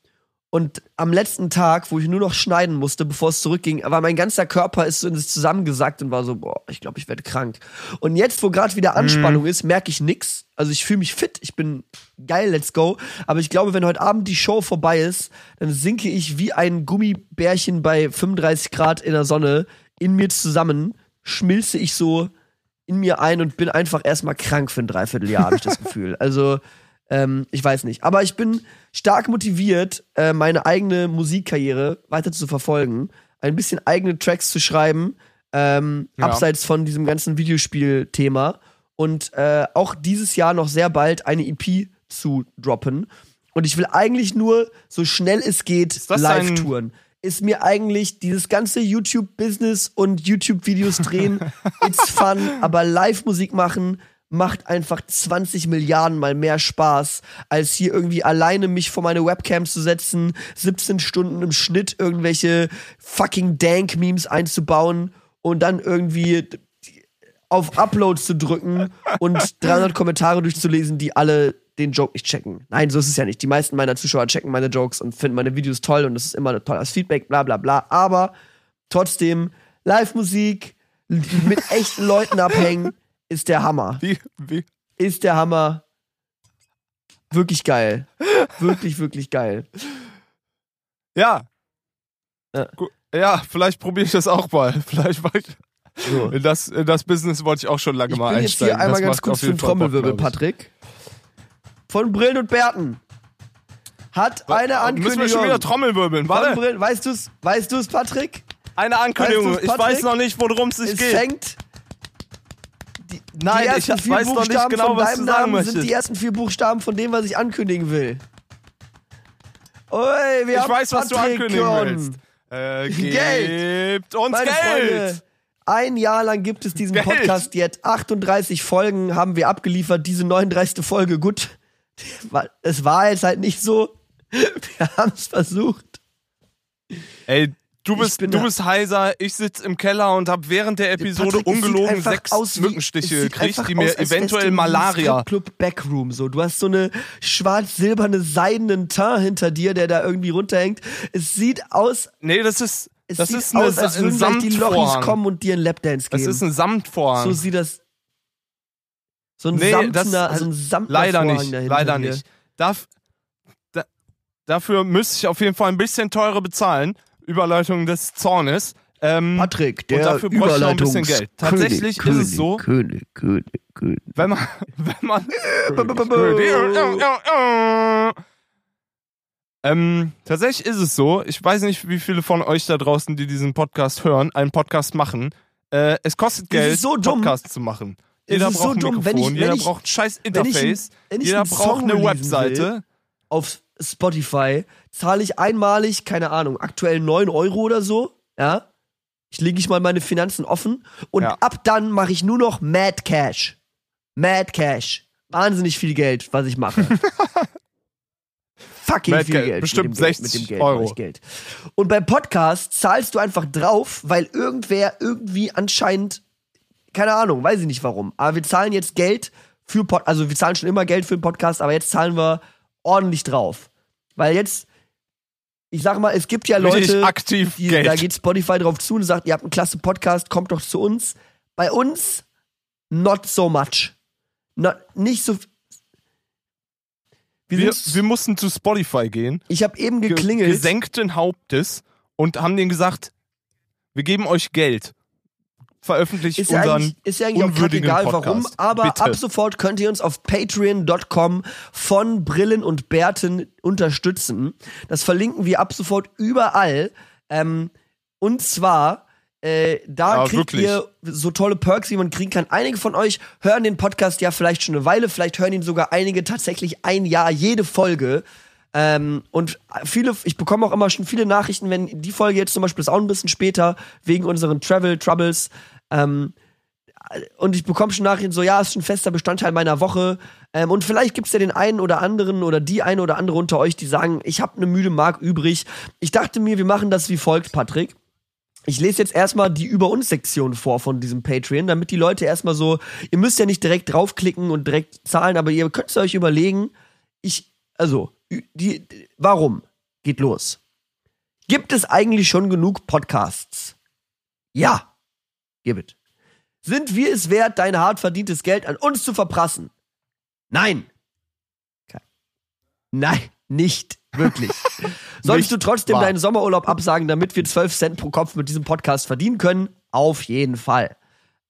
und am letzten Tag, wo ich nur noch schneiden musste, bevor es zurückging, war mein ganzer Körper ist so in sich zusammengesackt und war so, boah, ich glaube, ich werde krank. Und jetzt, wo gerade wieder Anspannung ist, merke ich nix. Also ich fühle mich fit, ich bin geil, let's go. Aber ich glaube, wenn heute Abend die Show vorbei ist, dann sinke ich wie ein Gummibärchen bei 35 Grad in der Sonne in mir zusammen, schmilze ich so in mir ein und bin einfach erstmal krank für ein Dreivierteljahr, habe ich das Gefühl. Also, ähm, ich weiß nicht. Aber ich bin stark motiviert, äh, meine eigene Musikkarriere weiter zu verfolgen, ein bisschen eigene Tracks zu schreiben, ähm,
Ja.
abseits von diesem ganzen Videospiel-Thema und äh, auch dieses Jahr noch sehr bald eine EP zu droppen. Und ich will eigentlich nur, so schnell es geht, live touren. Ist mir eigentlich dieses ganze YouTube-Business und YouTube-Videos drehen, it's fun, aber Live-Musik machen macht einfach 20 Milliarden mal mehr Spaß, als hier irgendwie alleine mich vor meine Webcam zu setzen, 17 Stunden im Schnitt irgendwelche fucking Dank-Memes einzubauen und dann irgendwie auf Upload zu drücken und 300 Kommentare durchzulesen, die alle den Joke nicht checken. Nein, so ist es ja nicht. Die meisten meiner Zuschauer checken meine Jokes und finden meine Videos toll und das ist immer ein tolles Feedback, bla bla bla. Aber trotzdem, Live-Musik mit echten Leuten abhängen, ist der Hammer.
wie, wie,
Ist der Hammer. Wirklich geil. Wirklich, wirklich geil.
ja.
Ja.
Ja, vielleicht probiere ich das auch mal. Vielleicht mach ich,
So.
in, das, in das Business wollte ich auch schon lange
Ich
mal
bin jetzt
einsteigen.
hier einmal
Das
ganz kurz für den
Bock,
Trommelwirbel. Patrick. Von Brillen und Bärten hat eine
Müssen wir schon wieder
Ankündigung.
Trommelwirbeln? Warte,
Brillen, weißt du's? Weißt du's, Patrick?
eine Ankündigung.
Weißt du's,
ich weiß
Patrick?
noch nicht, worum es sich
Es
geht.
fängt. Die,
Nein,
die
ich
ersten vier
weiß noch nicht
Buchstaben
genau,
von
was
deinem Namen sind
möchtest.
die ersten vier Buchstaben von dem, was ich ankündigen will. Ui, wir
Ich weiß, was du ankündigen
gewonnen.
willst. Äh,
Geld.
Gebt uns
Meine
Geld!
Freunde, ein Jahr lang gibt es diesen
Geld.
Podcast jetzt. 38 Folgen haben wir abgeliefert. Diese 39. Folge, gut. Es war jetzt halt nicht so. Wir haben es versucht.
Ey, du bist, du bist heiser, ich sitz im Keller und hab während der Episode
Patrick,
ungelogen sechs
aus
Mückenstiche gekriegt, die mir eventuell
du
Malaria.
Stripclub Backroom so. Du hast so eine schwarz-silberne seidenen Teint hinter dir, der da irgendwie runterhängt. Es sieht aus,
Nee, das ist,
es
das
sieht
ist eine,
aus, als
ein
würden gleich die Lochis kommen und dir einen Lapdance
Das
geben.
ist ein Samtvorhang.
so sieht das. So ein
Nee, das-
samtner, so ein samtner
leider
Vorhang
nicht, leider
dir.
nicht. Darf, da, dafür müsste ich auf jeden Fall ein bisschen teurer bezahlen. Überleitung des Zornes. Ähm,
Patrick, der
und dafür bräuchte ich noch ein bisschen Geld. Tatsächlich
König,
ist es so,
König, König, König.
wenn man, wenn man,
König.
ähm, tatsächlich ist es so, ich weiß nicht, wie viele von euch da draußen, die diesen Podcast hören, einen Podcast machen. Äh, es kostet Geld,
so.
Podcast zu machen.
Es
Jeder
ist
braucht
so
ein
dumm,
Mikrofon,
wenn ich- wenn
jeder
ich-
braucht ein scheiß
wenn ich
Interface,
wenn ich
jeder
einen
braucht eine Webseite.
will, auf Spotify zahle ich einmalig, keine Ahnung, aktuell 9 Euro oder so, ja. Ich lege ich mal meine Finanzen offen und
Ja.
ab dann mache ich nur noch Mad Cash. Mad Cash. Wahnsinnig viel Geld, was ich mache. Fucking
Mad
viel
Cash,
Geld.
bestimmt
mit dem Geld,
60
mit dem Geld
Euro.
Geld. Und beim Podcast zahlst du einfach drauf, weil irgendwer irgendwie anscheinend keine Ahnung, weiß ich nicht warum. Aber wir zahlen jetzt Geld für Pod also wir zahlen schon immer Geld für den Podcast, aber jetzt zahlen wir ordentlich drauf. Weil jetzt, ich sag mal, es gibt ja Leute,
aktiv
die, da geht Spotify drauf zu und sagt, ihr habt einen klasse Podcast, kommt doch zu uns. Bei uns, not so much. Not, nicht so. Wir
wir, wir mussten zu Spotify gehen,
ich habe eben
ge-
geklingelt.
gesenkten Hauptes und haben denen gesagt, wir geben euch Geld. Veröffentlicht
Ist ja,
unseren
eigentlich, ist ja eigentlich auch egal warum,
Podcast.
aber
Bitte.
ab sofort könnt ihr uns auf patreon.com von Brillen und Bärten unterstützen. Das verlinken wir ab sofort überall. Ähm, und zwar, äh, da
Ja,
kriegt
wirklich.
ihr so tolle Perks, wie man kriegen kann. Einige von euch hören den Podcast ja vielleicht schon eine Weile, vielleicht hören ihn sogar einige tatsächlich ein Jahr, jede Folge. Ähm, und viele, ich bekomme auch immer schon viele Nachrichten, wenn die Folge jetzt zum Beispiel ist auch ein bisschen später, wegen unseren Travel Troubles. Ähm, und ich bekomme schon Nachrichten so, ja, ist schon ein fester Bestandteil meiner Woche. Ähm, und vielleicht gibt's ja den einen oder anderen oder die eine oder andere unter euch, die sagen, ich habe eine müde Mark übrig. Ich dachte mir, wir machen das wie folgt, Patrick. Ich lese jetzt erstmal die Über uns Sektion vor von diesem Patreon, damit die Leute erstmal so, ihr müsst ja nicht direkt draufklicken und direkt zahlen, aber ihr könnt es euch überlegen. Ich, also, die, warum? Geht los. Gibt es eigentlich schon genug Podcasts? Ja. Gib it. Sind wir es wert, dein hart verdientes Geld an uns zu verprassen? Nein. Nein, nicht wirklich. Sollst
Nicht
du trotzdem
wahr.
deinen Sommerurlaub absagen, damit wir 12 Cent pro Kopf mit diesem Podcast verdienen können? Auf jeden Fall.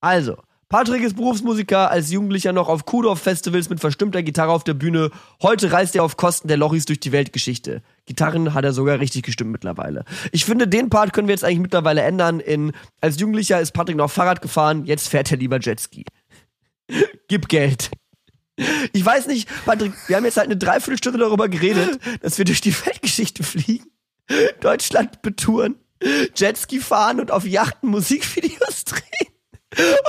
Also, Patrick ist Berufsmusiker, als Jugendlicher noch auf Kuhdorf-Festivals mit verstimmter Gitarre auf der Bühne. Heute reist er auf Kosten der Lochis durch die Weltgeschichte. Gitarren hat er sogar richtig gestimmt mittlerweile. Ich finde, den Part können wir jetzt eigentlich mittlerweile ändern. In, als Jugendlicher ist Patrick noch Fahrrad gefahren, jetzt fährt er lieber Jetski. Gib Geld. Ich weiß nicht, Patrick, wir haben jetzt halt eine Dreiviertelstunde darüber geredet, dass wir durch die Weltgeschichte fliegen, Deutschland betouren, Jetski fahren und auf Yachten Musikvideos drehen.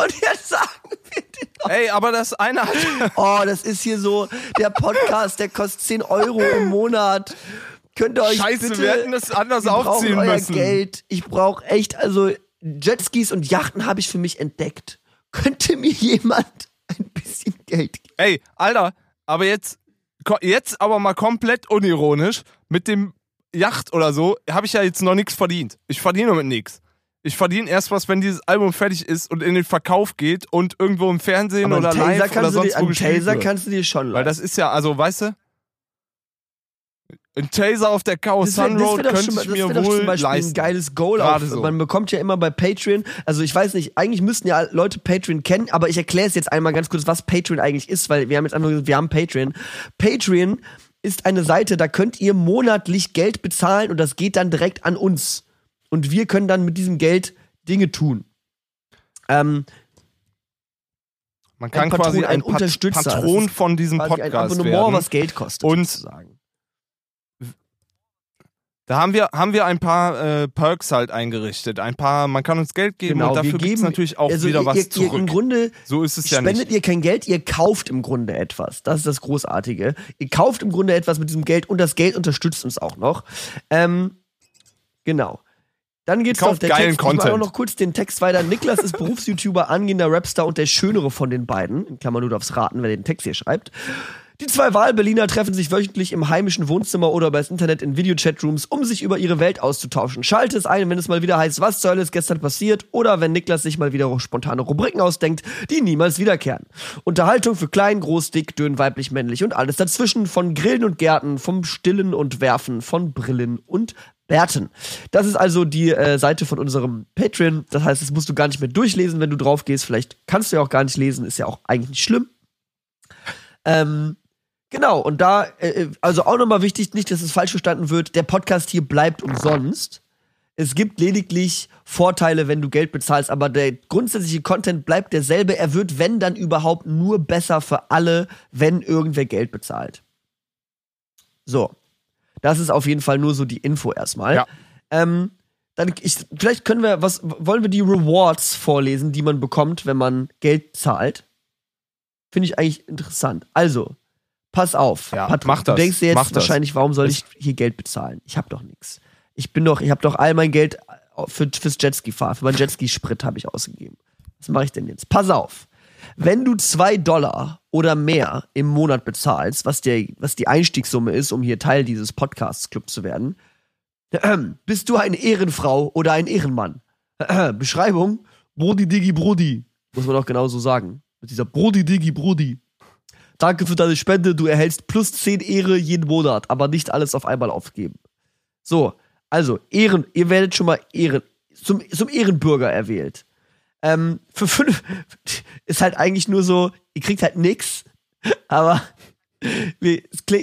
Und jetzt sagen wir den
Ey, aber das eine hat.
Oh, das ist hier so, der Podcast, der kostet 10 Euro im Monat. Könnt ihr euch
Scheiße,
bitte,
wir hätten das anders aufziehen
euer
müssen.
Geld. Ich brauche echt, also Jetskis und Yachten habe ich für mich entdeckt. Könnte mir jemand ein bisschen Geld geben?
Ey, Alter, aber jetzt, jetzt aber mal komplett unironisch. Mit dem Yacht oder so habe ich ja jetzt noch nichts verdient. Ich verdiene damit nichts. Ich verdiene erst was, wenn dieses Album fertig ist und in den Verkauf geht und irgendwo im Fernsehen
Aber
oder
Taser,
live oder
kannst du
sonst wo gespielt
Taser
wird.
kannst du dir schon
Weil
leisten.
das ist ja, also, weißt du? Ein Taser auf der Chaos
Das wär-
Sun Road könnte ich mir wohl
zum Beispiel
leisten.
ein geiles Goal auf.
so.
Man bekommt ja immer bei Patreon, also ich weiß nicht, eigentlich müssten ja Leute Patreon kennen, aber ich erkläre es jetzt einmal ganz kurz, was Patreon eigentlich ist, weil wir haben jetzt einfach gesagt, wir haben Patreon. Patreon ist eine Seite, da könnt ihr monatlich Geld bezahlen und das geht dann direkt an uns. Und wir können dann mit diesem Geld Dinge tun. Ähm,
Man kann
ein Patron,
quasi
ein
ein Pat Patron von diesem
quasi ein
Podcast
Abonnement,
werden.
was Geld kostet.
Und-
sozusagen.
Da haben wir, haben wir ein paar äh, Perks halt eingerichtet. Ein paar, man kann uns Geld geben
Genau,
und dafür gibt es natürlich auch
also
wieder
ihr,
was
ihr,
zurück.
Im Grunde
so ist es ja
spendet
nicht.
ihr kein Geld, ihr kauft im Grunde etwas. Das ist das Großartige. Ihr kauft im Grunde etwas mit diesem Geld und das Geld unterstützt uns auch noch. Ähm, genau. Dann geht's
Kauft
auf der
geilen
Text.
Content.
auch noch kurz den Text weiter. Niklas ist Berufs-YouTuber, angehender Rapstar und der schönere von den beiden. In Klammern, du darfst raten, wer den Text hier schreibt. Die zwei Wahl-Berliner treffen sich wöchentlich im heimischen Wohnzimmer oder übers Internet in Video-Chatrooms, um sich über ihre Welt auszutauschen. Schalte es ein, wenn es mal wieder heißt, was zur Hölle ist gestern passiert, oder wenn Niklas sich mal wieder spontane Rubriken ausdenkt, die niemals wiederkehren. Unterhaltung für klein, groß, dick, dünn, weiblich, männlich und alles dazwischen, von Grillen und Gärten, vom Stillen und Werfen, von Brillen und Bärten. Das ist also die äh, Seite von unserem Patreon. Das heißt, das musst du gar nicht mehr durchlesen, wenn du drauf gehst. Vielleicht kannst du ja auch gar nicht lesen, ist ja auch eigentlich nicht schlimm. Ähm, genau, und da, äh, also auch nochmal wichtig, nicht, dass es falsch verstanden wird, der Podcast hier bleibt umsonst. Es gibt lediglich Vorteile, wenn du Geld bezahlst, aber der grundsätzliche Content bleibt derselbe. Er wird, wenn dann überhaupt, nur besser für alle, wenn irgendwer Geld bezahlt. So. Das ist auf jeden Fall nur so die Info erstmal.
Ja.
Ähm, dann, ich, vielleicht können wir, was, wollen wir die Rewards vorlesen, die man bekommt, wenn man Geld zahlt? Finde ich eigentlich interessant. Also, pass auf.
Ja,
Patrick,
mach das,
Du denkst dir jetzt wahrscheinlich, warum soll
Ich-
ich hier Geld bezahlen? Ich habe doch nichts. Ich bin doch, ich habe doch all mein Geld für, fürs Jetski-Fahren, für meinen Jetski-Sprit habe ich ausgegeben. Was mache ich denn jetzt? Pass auf. Wenn du zwei Dollar oder mehr im Monat bezahlst, was, der, was die Einstiegssumme ist, um hier Teil dieses Podcasts-Club zu werden, bist du eine Ehrenfrau oder ein Ehrenmann. Beschreibung: Brody Diggi Brody. Muss man auch genauso sagen. Mit dieser Brody Diggi Brody. Danke für deine Spende, du erhältst plus 10 Ehre jeden Monat, aber nicht alles auf einmal aufgeben. So, also, Ehren, ihr werdet schon mal Ehren, zum, zum Ehrenbürger erwählt. Ähm, für fünf ist halt eigentlich nur so, ihr kriegt halt nix, aber es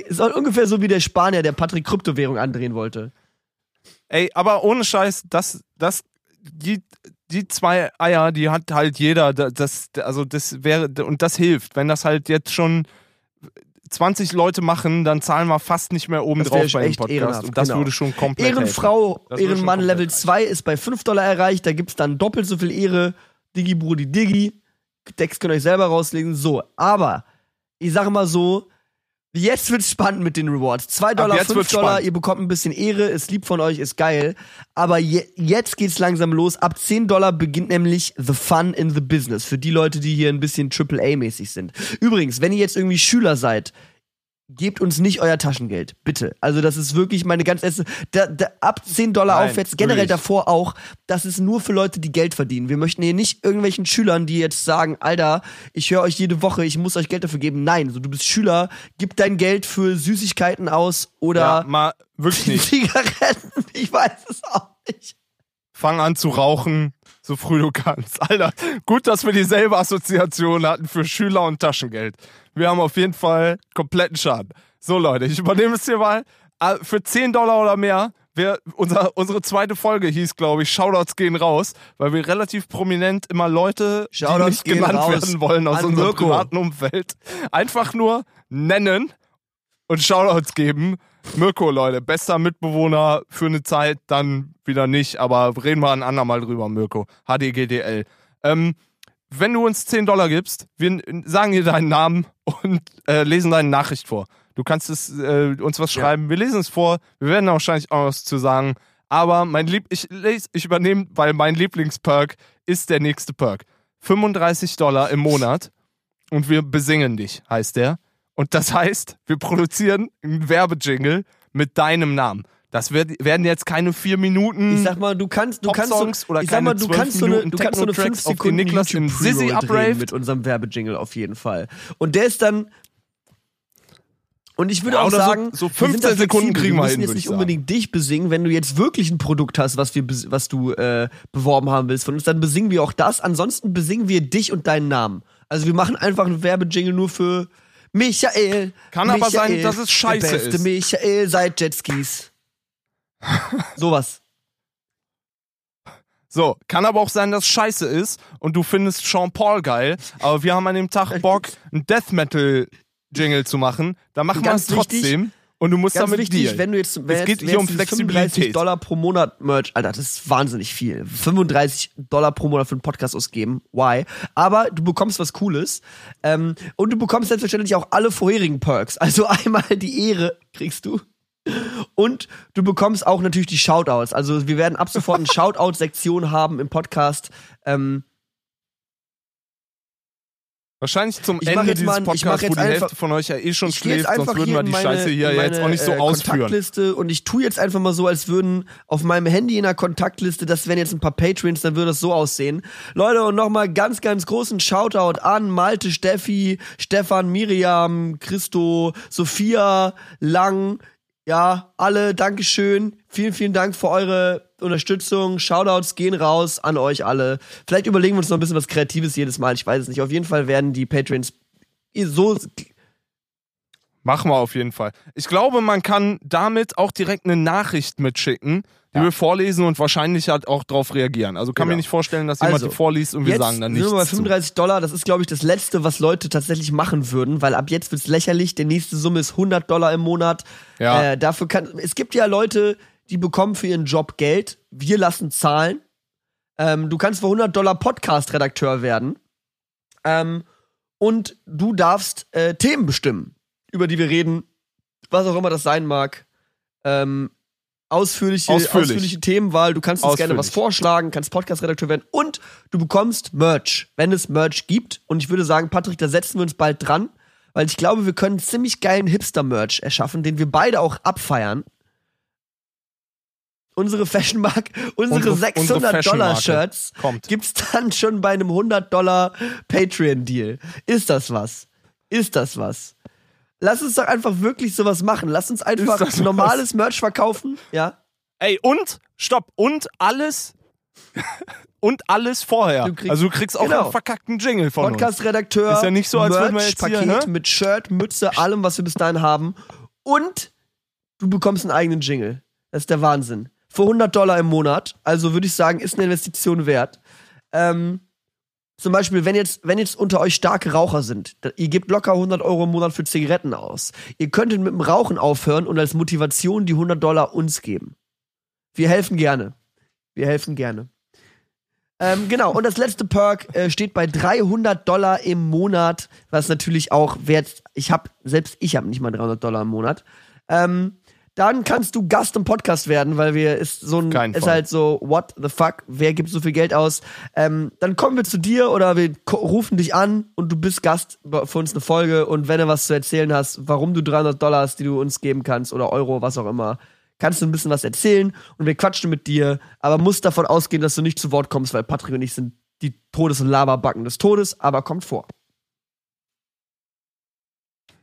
ist ungefähr so wie der Spanier, der Patrick Kryptowährung andrehen wollte.
Ey, aber ohne Scheiß, das, das, die, die zwei Eier, die hat halt jeder. Da- Das, also das wäre, und das hilft. Wenn das halt jetzt schon 20 Leute machen, dann zahlen wir fast nicht mehr oben drauf bei dem Podcast.
ehrenhaft,
Und das
genau.
würde schon komplett
Ehrenfrau, Ehrenmann Level
reichen.
2 ist bei 5 Dollar erreicht. Da gibt's dann doppelt so viel Ehre. Digi Brudi Digi. Text könnt ihr euch selber rauslegen. So, aber ich sage mal so, jetzt wird's spannend mit den Rewards. 2 Dollar,
jetzt
5
wird's
Dollar,
spannend.
ihr bekommt ein bisschen Ehre, ist lieb von euch, ist geil. Aber je, jetzt geht's langsam los. Ab 10 Dollar beginnt nämlich the fun in the business. Für die Leute, die hier ein bisschen AAA-mäßig sind. Übrigens, wenn ihr jetzt irgendwie Schüler seid, gebt uns nicht euer Taschengeld, bitte. Also das ist wirklich meine ganz erste, da, da, ab 10 Dollar
Nein,
aufwärts, generell davor auch, das ist nur für Leute, die Geld verdienen. Wir möchten hier nicht irgendwelchen Schülern, die jetzt sagen, Alter, ich höre euch jede Woche, ich muss euch Geld dafür geben. Nein, so du bist Schüler, gib dein Geld für Süßigkeiten aus
Ja,
oder
mal wirklich nicht.
Zigaretten. Ich weiß es auch nicht.
Fang an zu rauchen, so früh du kannst. Alter, gut, dass wir dieselbe Assoziation hatten für Schüler und Taschengeld. Wir haben auf jeden Fall kompletten Schaden. So, Leute, ich übernehme es hier mal. Ah, Für 10 Dollar oder mehr, wir, unser, unsere zweite Folge hieß, glaube ich, Shoutouts gehen raus, weil wir relativ prominent immer Leute,
Shoutouts
die nicht genannt
raus
werden wollen aus
an
unserem
Mirko.
privaten Umfeld, einfach nur nennen und Shoutouts geben. Mirko, Leute, bester Mitbewohner für eine Zeit, dann wieder nicht, aber reden wir ein andermal drüber, Mirko. HDGDL. Ähm, wenn du uns 10 Dollar gibst, wir sagen dir deinen Namen und äh, lesen deine Nachricht vor. Du kannst es, äh, uns was
Ja.
schreiben, wir lesen es vor, wir werden da wahrscheinlich auch was zu sagen. Aber mein Lieb ich, ich übernehme, weil mein Lieblingsperk ist der nächste Perk. 35 Dollar im Monat und wir besingen dich, heißt der. Und das heißt, wir produzieren einen Werbejingle mit deinem Namen. Das wird, werden jetzt keine vier Minuten
Ich sag mal, du kannst, du kannst so,
oder
ich sag mal, du
12
kannst so eine, du kannst so eine
Techno-Tracks,
5
auf die
Sekunden
Niklas im Sissy abraved.
mit unserem Werbejingle auf jeden Fall. Und der ist dann Und ich würde
Ja,
auch
so-
sagen,
so
sind
15
da
Sekunden kriegen wir
wir müssen
hin,
jetzt nicht unbedingt dich besingen, wenn du jetzt wirklich ein Produkt hast, was wir, was du äh, beworben haben willst von uns, dann besingen wir auch das. Ansonsten besingen wir dich und deinen Namen. Also wir machen einfach einen Werbejingle nur für Michael.
Kann aber
Michael,
sein, dass es scheiße
der beste
ist.
Michael seit Jetskis. Sowas.
So, kann aber auch sein, dass scheiße ist und du findest Sean Paul geil, aber wir haben an dem Tag Bock, einen Death Metal Jingle zu machen. Da machen wir es trotzdem
wichtig-
und du musst
Ganz
damit
wichtig,
dealen.
wenn du jetzt, wenn
Es geht
jetzt,
hier um Flexibilität.
35 Dollar pro Monat Merch, Alter, das ist wahnsinnig viel. 35 Dollar pro Monat für einen Podcast ausgeben. Why? Aber du bekommst was Cooles. Ähm, und du bekommst selbstverständlich auch alle vorherigen Perks. Also einmal die Ehre kriegst du. Und du bekommst auch natürlich die Shoutouts. Also wir werden ab sofort eine Shoutout-Sektion haben im Podcast. Ähm,
Wahrscheinlich zum
Ich
Ende dieses
mal
Podcasts, wo
jetzt
die
einfach-
Hälfte von euch ja eh schon schläft, sonst würden wir die
meine,
Scheiße hier
in
jetzt
meine,
auch nicht so
äh,
ausführen.
Kontaktliste und ich tue jetzt einfach mal so, als würden auf meinem Handy in der Kontaktliste, das wären jetzt ein paar Patreons, dann würde das so aussehen. Leute, und nochmal ganz, ganz großen Shoutout an Malte, Steffi, Stefan, Miriam, Christo, Sophia, Lang, ja, alle, Dankeschön. Vielen, vielen Dank für eure Unterstützung. Shoutouts gehen raus an euch alle. Vielleicht überlegen wir uns noch ein bisschen was Kreatives jedes Mal. Ich weiß es nicht. Auf jeden Fall werden die Patreons so
Machen wir auf jeden Fall. Ich glaube, man kann damit auch direkt eine Nachricht mitschicken, die
Ja.
wir vorlesen und wahrscheinlich halt auch darauf reagieren. Also kann
Genau.
mir nicht vorstellen, dass jemand
Also,
die vorliest und wir sagen dann
sind
nichts.
wir bei
zu.
35 Dollar. Das ist, glaube ich, das Letzte, was Leute tatsächlich machen würden, weil ab jetzt wird's lächerlich. Die nächste Summe ist 100 Dollar im Monat.
Ja.
Äh, dafür kann, es gibt ja Leute, die bekommen für ihren Job Geld. Wir lassen zahlen. Ähm, du kannst für 100 Dollar Podcast-Redakteur werden. Ähm, und du darfst äh, Themen bestimmen, über die wir reden, was auch immer das sein mag. Ähm, ausführliche,
Ausführlich.
ausführliche Themenwahl. Du kannst uns gerne was vorschlagen, kannst Podcast-Redakteur werden und du bekommst Merch, wenn es Merch gibt. Und ich würde sagen, Patrick, da setzen wir uns bald dran, weil ich glaube, wir können ziemlich geilen Hipster-Merch erschaffen, den wir beide auch abfeiern. Unsere Fashion Mark, unsere,
Unsere-
600
unsere
Dollar Shirts
kommt.
gibt's dann schon bei einem 100 Dollar Patreon Deal. Ist das was? Ist das was? Lass uns doch einfach wirklich sowas machen. Lass uns einfach
das was?
normales Merch verkaufen, ja?
Ey, und, stopp, und alles, und alles vorher.
Du kriegst-
also du kriegst auch
genau.
einen verkackten Jingle von uns.
Podcast-Redakteur,
Ist ja nicht so, als würden wir jetzt hier,
Merch-Paket
hä?
mit Shirt, Mütze, allem, was wir bis dahin haben. Und du bekommst einen eigenen Jingle. Das ist der Wahnsinn. Für 100 Dollar im Monat. Also würde ich sagen, ist eine Investition wert. Ähm, zum Beispiel, wenn jetzt, wenn jetzt unter euch starke Raucher sind, ihr gebt locker 100 Euro im Monat für Zigaretten aus. Ihr könntet mit dem Rauchen aufhören und als Motivation die 100 Dollar uns geben. Wir helfen gerne. Wir helfen gerne. Ähm, genau, und das letzte Perk äh, steht bei 300 Dollar im Monat, was natürlich auch wert, ich habe, selbst ich habe nicht mal 300 Dollar im Monat. Ähm, dann kannst du Gast im Podcast werden, weil wir ist so ein,
Keinen
ist
Fall.
halt so, what the fuck, wer gibt so viel Geld aus? Ähm, dann kommen wir zu dir oder wir rufen dich an und du bist Gast für uns eine Folge und wenn du was zu erzählen hast, warum du 300 Dollar hast, die du uns geben kannst oder Euro, was auch immer, kannst du ein bisschen was erzählen und wir quatschen mit dir, aber musst davon ausgehen, dass du nicht zu Wort kommst, weil Patrick und ich sind die Todes- und Laberbacken des Todes, aber kommt vor.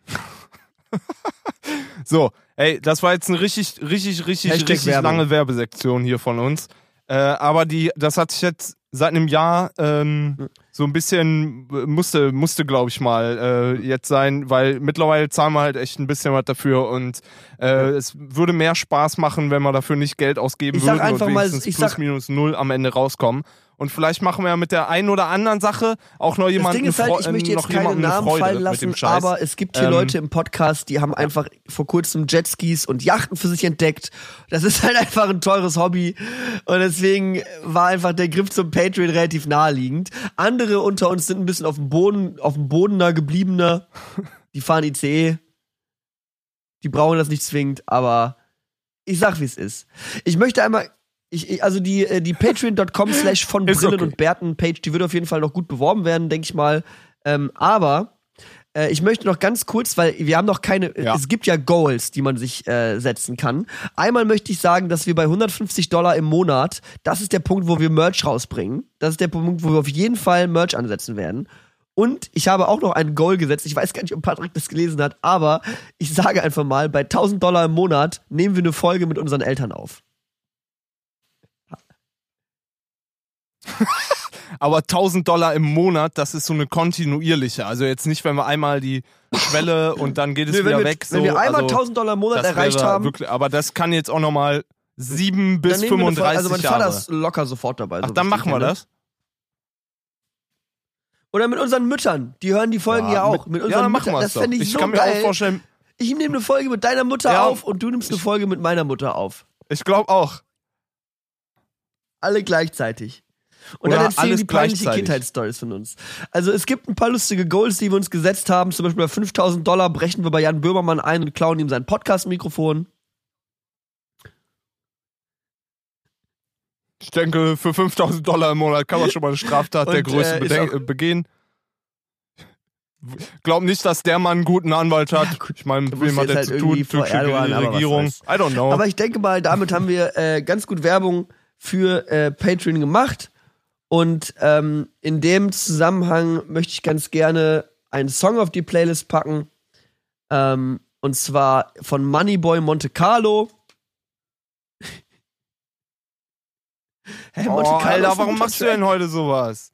So, ey, das war jetzt eine richtig, richtig, richtig,
Hashtag
richtig
Werbung.
lange Werbesektion hier von uns. Äh, aber die, das hat sich jetzt seit einem Jahr ähm, so ein bisschen musste, musste glaube ich mal äh, jetzt sein, weil mittlerweile zahlen wir halt echt ein bisschen was dafür und äh, es würde mehr Spaß machen, wenn wir dafür nicht Geld ausgeben
Ich sag
würden
einfach
und
mal, ich
plus
sag-
minus null am Ende rauskommen. Und vielleicht machen wir ja mit der einen oder anderen Sache auch noch
Das
jemanden
Ding ist halt, ich möchte
noch
jetzt keine Namen
Freude
fallen lassen, aber es gibt hier
Ähm,
Leute im Podcast, die haben einfach vor kurzem Jetskis und Yachten für sich entdeckt. Das ist halt einfach ein teures Hobby und deswegen war einfach der Griff zum Patreon relativ naheliegend. Andere unter uns sind ein bisschen auf dem Boden, auf dem Bodener gebliebener. Die fahren ICE. Die brauchen das nicht zwingend, aber ich sag, wie es ist. Ich möchte einmal ich, also die, äh, die patreon.com slash von Brillen
okay.
und Bärten Page, die wird auf jeden Fall noch gut beworben werden, denke ich mal. Ähm, aber äh, ich möchte noch ganz kurz, weil wir haben noch keine,
Ja.
es gibt ja Goals, die man sich äh, setzen kann. Einmal möchte ich sagen, dass wir bei 150 Dollar im Monat, das ist der Punkt, wo wir Merch rausbringen. Das ist der Punkt, wo wir auf jeden Fall Merch ansetzen werden. Und ich habe auch noch ein Goal gesetzt. Ich weiß gar nicht, ob Patrick das gelesen hat, aber ich sage einfach mal, bei 1000 Dollar im Monat nehmen wir eine Folge mit unseren Eltern auf.
Aber 1000 Dollar im Monat, das ist so eine kontinuierliche. Also jetzt nicht, wenn wir einmal die Schwelle und dann geht es
Nee,
wieder
wir,
weg.
wenn wir
so,
einmal
also,
1000 Dollar im Monat erreicht haben,
Wirklich, aber das kann jetzt auch nochmal 7 bis
dann nehmen wir eine
35
Folge. Also mein
Jahre.
Vater ist locker sofort dabei.
Ach,
so
dann machen wir
kenne.
das.
Oder mit unseren Müttern. Die hören die Folgen ja, auch. Mit,
ja,
unseren
dann machen wir
Das
es doch.
ich,
Ich
so
kann mir
geil.
auch vorstellen,
Ich nehme eine Folge mit deiner Mutter
Ja,
auf und du nimmst eine
ich-
Folge mit meiner Mutter auf.
ich glaube auch.
Alle gleichzeitig. Und
Oder
dann erzählen
alles
die peinliche. Kindheitsstories von uns. Also es gibt ein paar lustige Goals, die wir uns gesetzt haben. Zum Beispiel bei 5000 Dollar brechen wir bei Jan Böhmermann ein und klauen ihm sein Podcast-Mikrofon.
Ich denke, für 5000 Dollar im Monat kann man schon mal eine Straftat der
Und,
Größe
äh,
äh, begehen. Glaub nicht, dass der Mann einen guten Anwalt hat.
Ja, gut.
ich meine, wem hat der
halt
zu
irgendwie
tun? Türkische
Erdogan,
Regierung. I don't know.
Aber ich denke mal, damit haben wir äh, ganz gut Werbung für äh, Patreon gemacht. Und ähm, in dem Zusammenhang möchte ich ganz gerne einen Song auf die Playlist packen. Ähm, und zwar von Moneyboy Monte Carlo. Hä,
oh,
Monte Carlo ist
Alter, warum machst du denn heute sowas?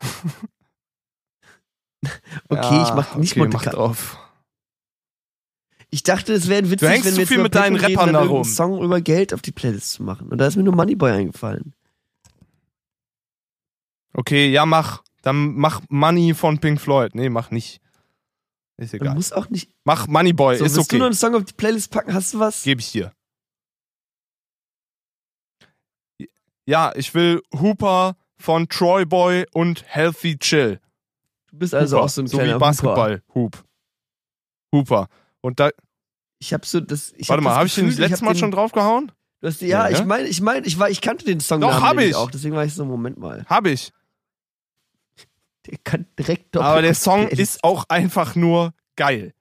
Okay, ich mach nicht
okay,
Monte Carlo.
drauf.
Ich dachte, es wäre witzig,
Du hängst
wenn wir
viel mit deinen
reden,
Rappern
dann
da
irgendeinen
rum.
Song über Geld auf die Playlist zu machen. Und da ist mir nur Moneyboy eingefallen.
Okay, ja, mach. Dann mach Money von Pink Floyd. Nee, mach nicht. Ist egal.
muss auch nicht.
Mach Moneyboy,
So,
ist
willst du noch
okay.
einen Song auf die Playlist packen? Hast du was?
Gebe ich dir. Ja, ich will Hooper von Troy Boy und Healthy Chill.
Du bist also
Hooper,
auch so ein
so
kleiner
wie Basketball. Hoop. Hooper. Und da.
Ich habe so das. Ich
warte
hab
mal, habe ich den
Gefühl,
das letzte
hab
Mal
den,
schon draufgehauen?
Du hast, ja,
Nee,
ich
ne?
meine, ich meine, ich war, ich kannte den Song
Doch, hab ich.
auch. Deswegen war ich so, Moment mal.
Habe ich.
Der kann direkt doppelt
Aber der Song
Playlist.
ist auch einfach nur geil.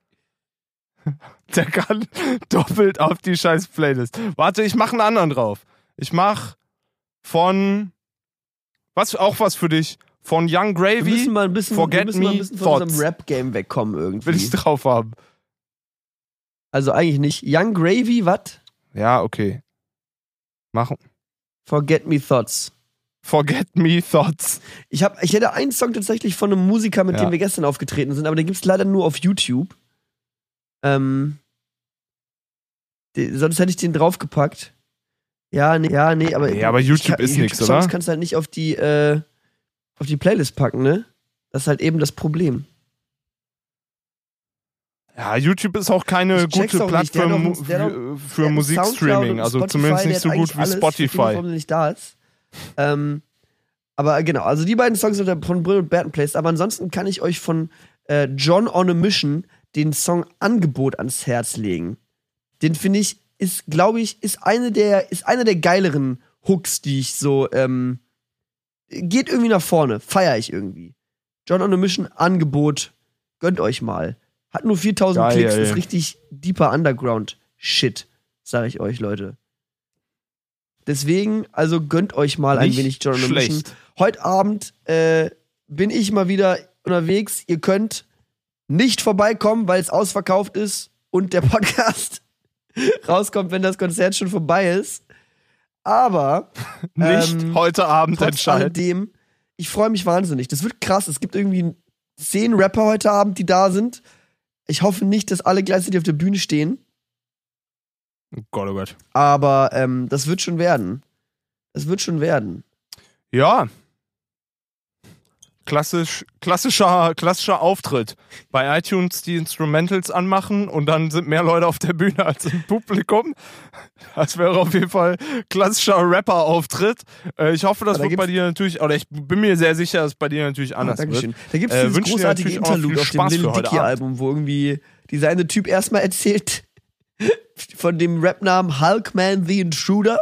Der kann doppelt auf die scheiß Playlist. Warte, ich mache einen anderen drauf. Ich mach von was auch was für dich von Young
Wir müssen
Gravy
mal ein bisschen,
Forget
wir müssen mal ein bisschen von
Thoughts.
unserem Rap-Game wegkommen
will
irgendwie.
ich drauf haben.
Also eigentlich nicht. Young Gravy, was?
Ja, okay. Mach
Forget Me Thoughts.
Forget Me Thoughts.
Ich, hab, ich hätte einen Song tatsächlich von einem Musiker, mit
Ja.
dem wir gestern aufgetreten sind, aber den gibt's leider nur auf YouTube. Ähm, die, sonst hätte ich den draufgepackt. Ja, nee, ja, nee, aber.
Nee, aber YouTube ist nix,
YouTube-Songs
oder?
kannst du halt nicht auf die, äh, auf die Playlist packen, ne? Das ist halt eben das Problem.
Ja, YouTube ist auch keine gute Plattform für, für Musikstreaming. Also zumindest nicht so gut wie Spotify.
warum nicht da ist. Ähm, aber genau, also die beiden Songs von Brill und Burton Place. Aber ansonsten kann ich euch von äh, John on a Mission den Song Angebot ans Herz legen. Den finde ich, ist, glaube ich, ist eine der, ist einer der geileren Hooks, die ich so, ähm, geht irgendwie nach vorne, feiere ich irgendwie. John on a Mission Angebot, gönnt euch mal. Hat nur 4000
Geil,
Klicks, ist richtig deeper Underground Shit, sage ich euch, Leute. Deswegen, also gönnt euch mal ein
Nicht
wenig John on a Mission. Heute Abend äh, bin ich mal wieder unterwegs. Ihr könnt nicht vorbeikommen, weil es ausverkauft ist und der Podcast rauskommt, wenn das Konzert schon vorbei ist. Aber
Nicht
Ähm,
heute Abend entscheiden.
ich freue mich wahnsinnig. Das wird krass. Es gibt irgendwie zehn Rapper heute Abend, die da sind. Ich hoffe nicht, dass alle gleichzeitig auf der Bühne stehen.
Oh Gott, oh Gott.
Aber ähm, das wird schon werden. Das wird schon werden.
Ja. Klassisch, klassischer, klassischer Auftritt. Bei iTunes die Instrumentals anmachen und dann sind mehr Leute auf der Bühne als im Publikum. Das wäre auf jeden Fall klassischer Rapper-Auftritt. Äh, ich hoffe, das
da
wird bei dir natürlich, oder ich bin mir sehr sicher, dass es bei dir natürlich anders
Ah, Dankeschön.
wird.
Da gibt es
Äh,
großartige Interlude auf dem Lil
für heute
Dicky
Abend.
Album, wo irgendwie dieser eine Typ erstmal erzählt von dem Rapnamen Hulkman the Intruder.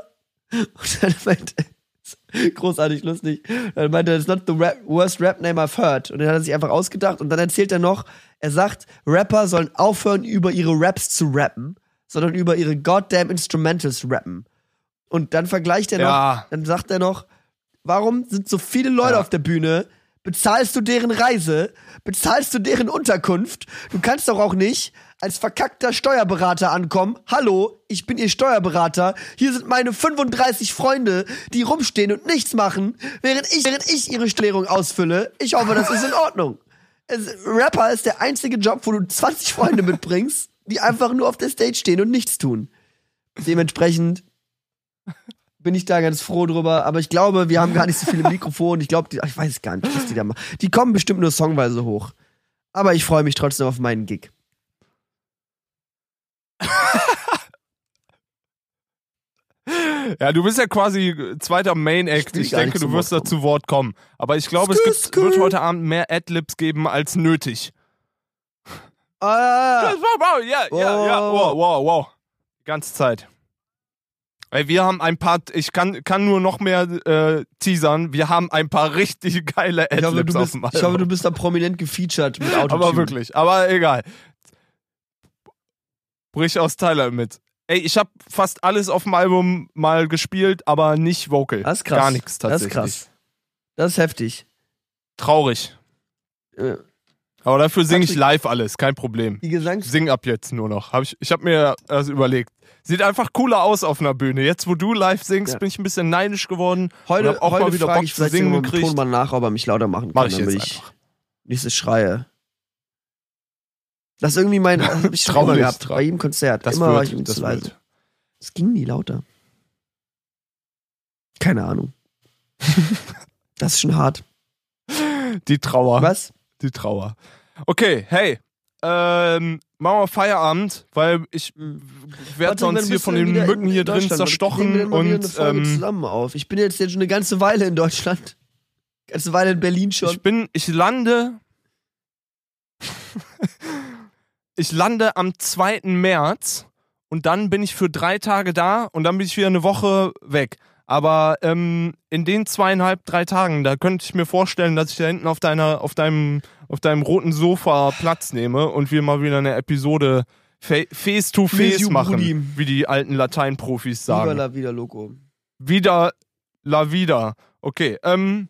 Und dann meinte großartig lustig. Dann meinte er, it's not the rap, worst rap name I've heard. Und dann hat er sich einfach ausgedacht und dann erzählt er noch, er sagt, Rapper sollen aufhören, über ihre Raps zu rappen, sondern über ihre goddamn Instrumentals rappen. Und dann vergleicht er noch,
Ja.
dann sagt er noch, warum sind so viele Leute
Ja.
auf der Bühne, bezahlst du deren Reise, bezahlst du deren Unterkunft. Du kannst doch auch nicht als verkackter Steuerberater ankommen. Hallo, ich bin Ihr Steuerberater. Hier sind meine 35 Freunde, die rumstehen und nichts machen, während ich, während ich ihre Steuerung ausfülle. Ich hoffe, das ist in Ordnung. Es, Rapper ist der einzige Job, wo du 20 Freunde mitbringst, die einfach nur auf der Stage stehen und nichts tun. Dementsprechend bin ich da ganz froh drüber. Aber ich glaube, wir haben gar nicht so viele Mikrofone. Ich glaube, ich weiß gar nicht, was die da machen. Die kommen bestimmt nur songweise hoch. Aber ich freue mich trotzdem auf meinen Gig.
Ja, du bist ja quasi zweiter Main Act. Ich,
gar
denke, du wirst da
Wort
zu Wort kommen. Aber ich glaube, es
Skü,
gibt,
skü.
wird heute Abend mehr Adlibs geben als nötig.
Ah,
Wow, ja, ja, ja, wow, wow, wow. Die ganze Zeit. Ey, wir haben ein paar, ich kann, kann nur noch mehr äh, teasern, wir haben ein paar richtig geile
ich, hoffe,
Adlibs
du
auf dem
ich hoffe, du bist da prominent gefeatured mit Autotune.
Aber wirklich, aber egal. Brich aus Tyler mit. Ey, ich habe fast alles auf dem Album mal gespielt, aber nicht Vocal.
Das ist krass.
Gar nichts
Das
tatsächlich.
ist krass. Das ist heftig.
Traurig.
Äh,
Aber dafür singe ich live alles, kein Problem.
Die Gesangs...
Sing ab jetzt nur noch. Hab ich ich habe mir das überlegt. Sieht einfach cooler aus auf einer Bühne. Jetzt, wo du live singst,
Ja.
bin ich ein bisschen neidisch geworden.
Heute,
hab auch
heute
mal wieder
frage
Bock
ich
zu singen gekriegt.
Ton mal nach, ob er mich lauter machen
Mach
kann,
ich
damit
jetzt
ich
einfach.
nicht so schreie. Das ist irgendwie mein, das hab ich schon immer gehabt, bei jedem Konzert.
Das
immer
wird,
war ich ihm
das
zu leise. Es ging nie lauter. Keine Ahnung. das ist schon hart.
Die Trauer.
Was?
Die Trauer. Okay, hey. Ähm, machen wir Feierabend, weil ich werde sonst hier von den Mücken
in
hier drin zerstochen und
eine
ähm,
zusammen auf. Ich bin jetzt, jetzt schon eine ganze Weile in Deutschland. Ganze Weile in Berlin schon.
ich bin, ich lande, ich lande am 2. März und dann bin ich für drei Tage da und dann bin ich wieder eine Woche weg. Aber ähm, in den zweieinhalb, drei Tagen, da könnte ich mir vorstellen, dass ich da hinten auf deiner, auf deinem, auf deinem roten Sofa Platz nehme und wir mal wieder eine Episode fa- face to face machen,
Brudi.
wie die alten Lateinprofis sagen.
la vida loco.
Wieder la vida. Okay, ähm,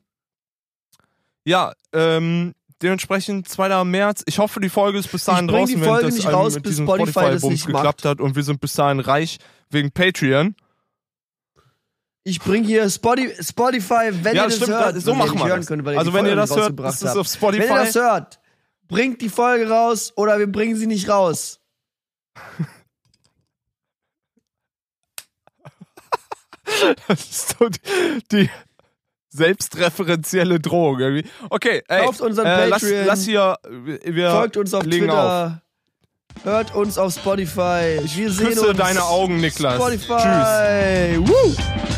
ja, ähm, dementsprechend 2. März. Ich hoffe, die Folge ist bis dahin
bring
draußen,
die
wenn
Folge
das
nicht raus,
mit
bis
diesem
Spotify das
Spotify-Bums
nicht
geklappt
macht.
hat und wir sind bis dahin reich wegen Patreon.
Ich bring hier Spotify, Spotify wenn
ja,
ihr das
stimmt,
hört,
so machen wir das.
könnt,
also wenn ihr das hört, ist es auf Spotify.
Wenn ihr das hört, bringt die Folge raus oder wir bringen sie nicht raus.
das ist so die, die selbstreferenzielle Drohung irgendwie. Okay, ey,
Kauft unseren
äh, lass,
Patreon.
lass hier, wir
Folgt uns auf Twitter. Hört uns auf Spotify. Wir sehen
Küsse
uns.
deine Augen, Niklas.
Spotify. Tschüss. Woo!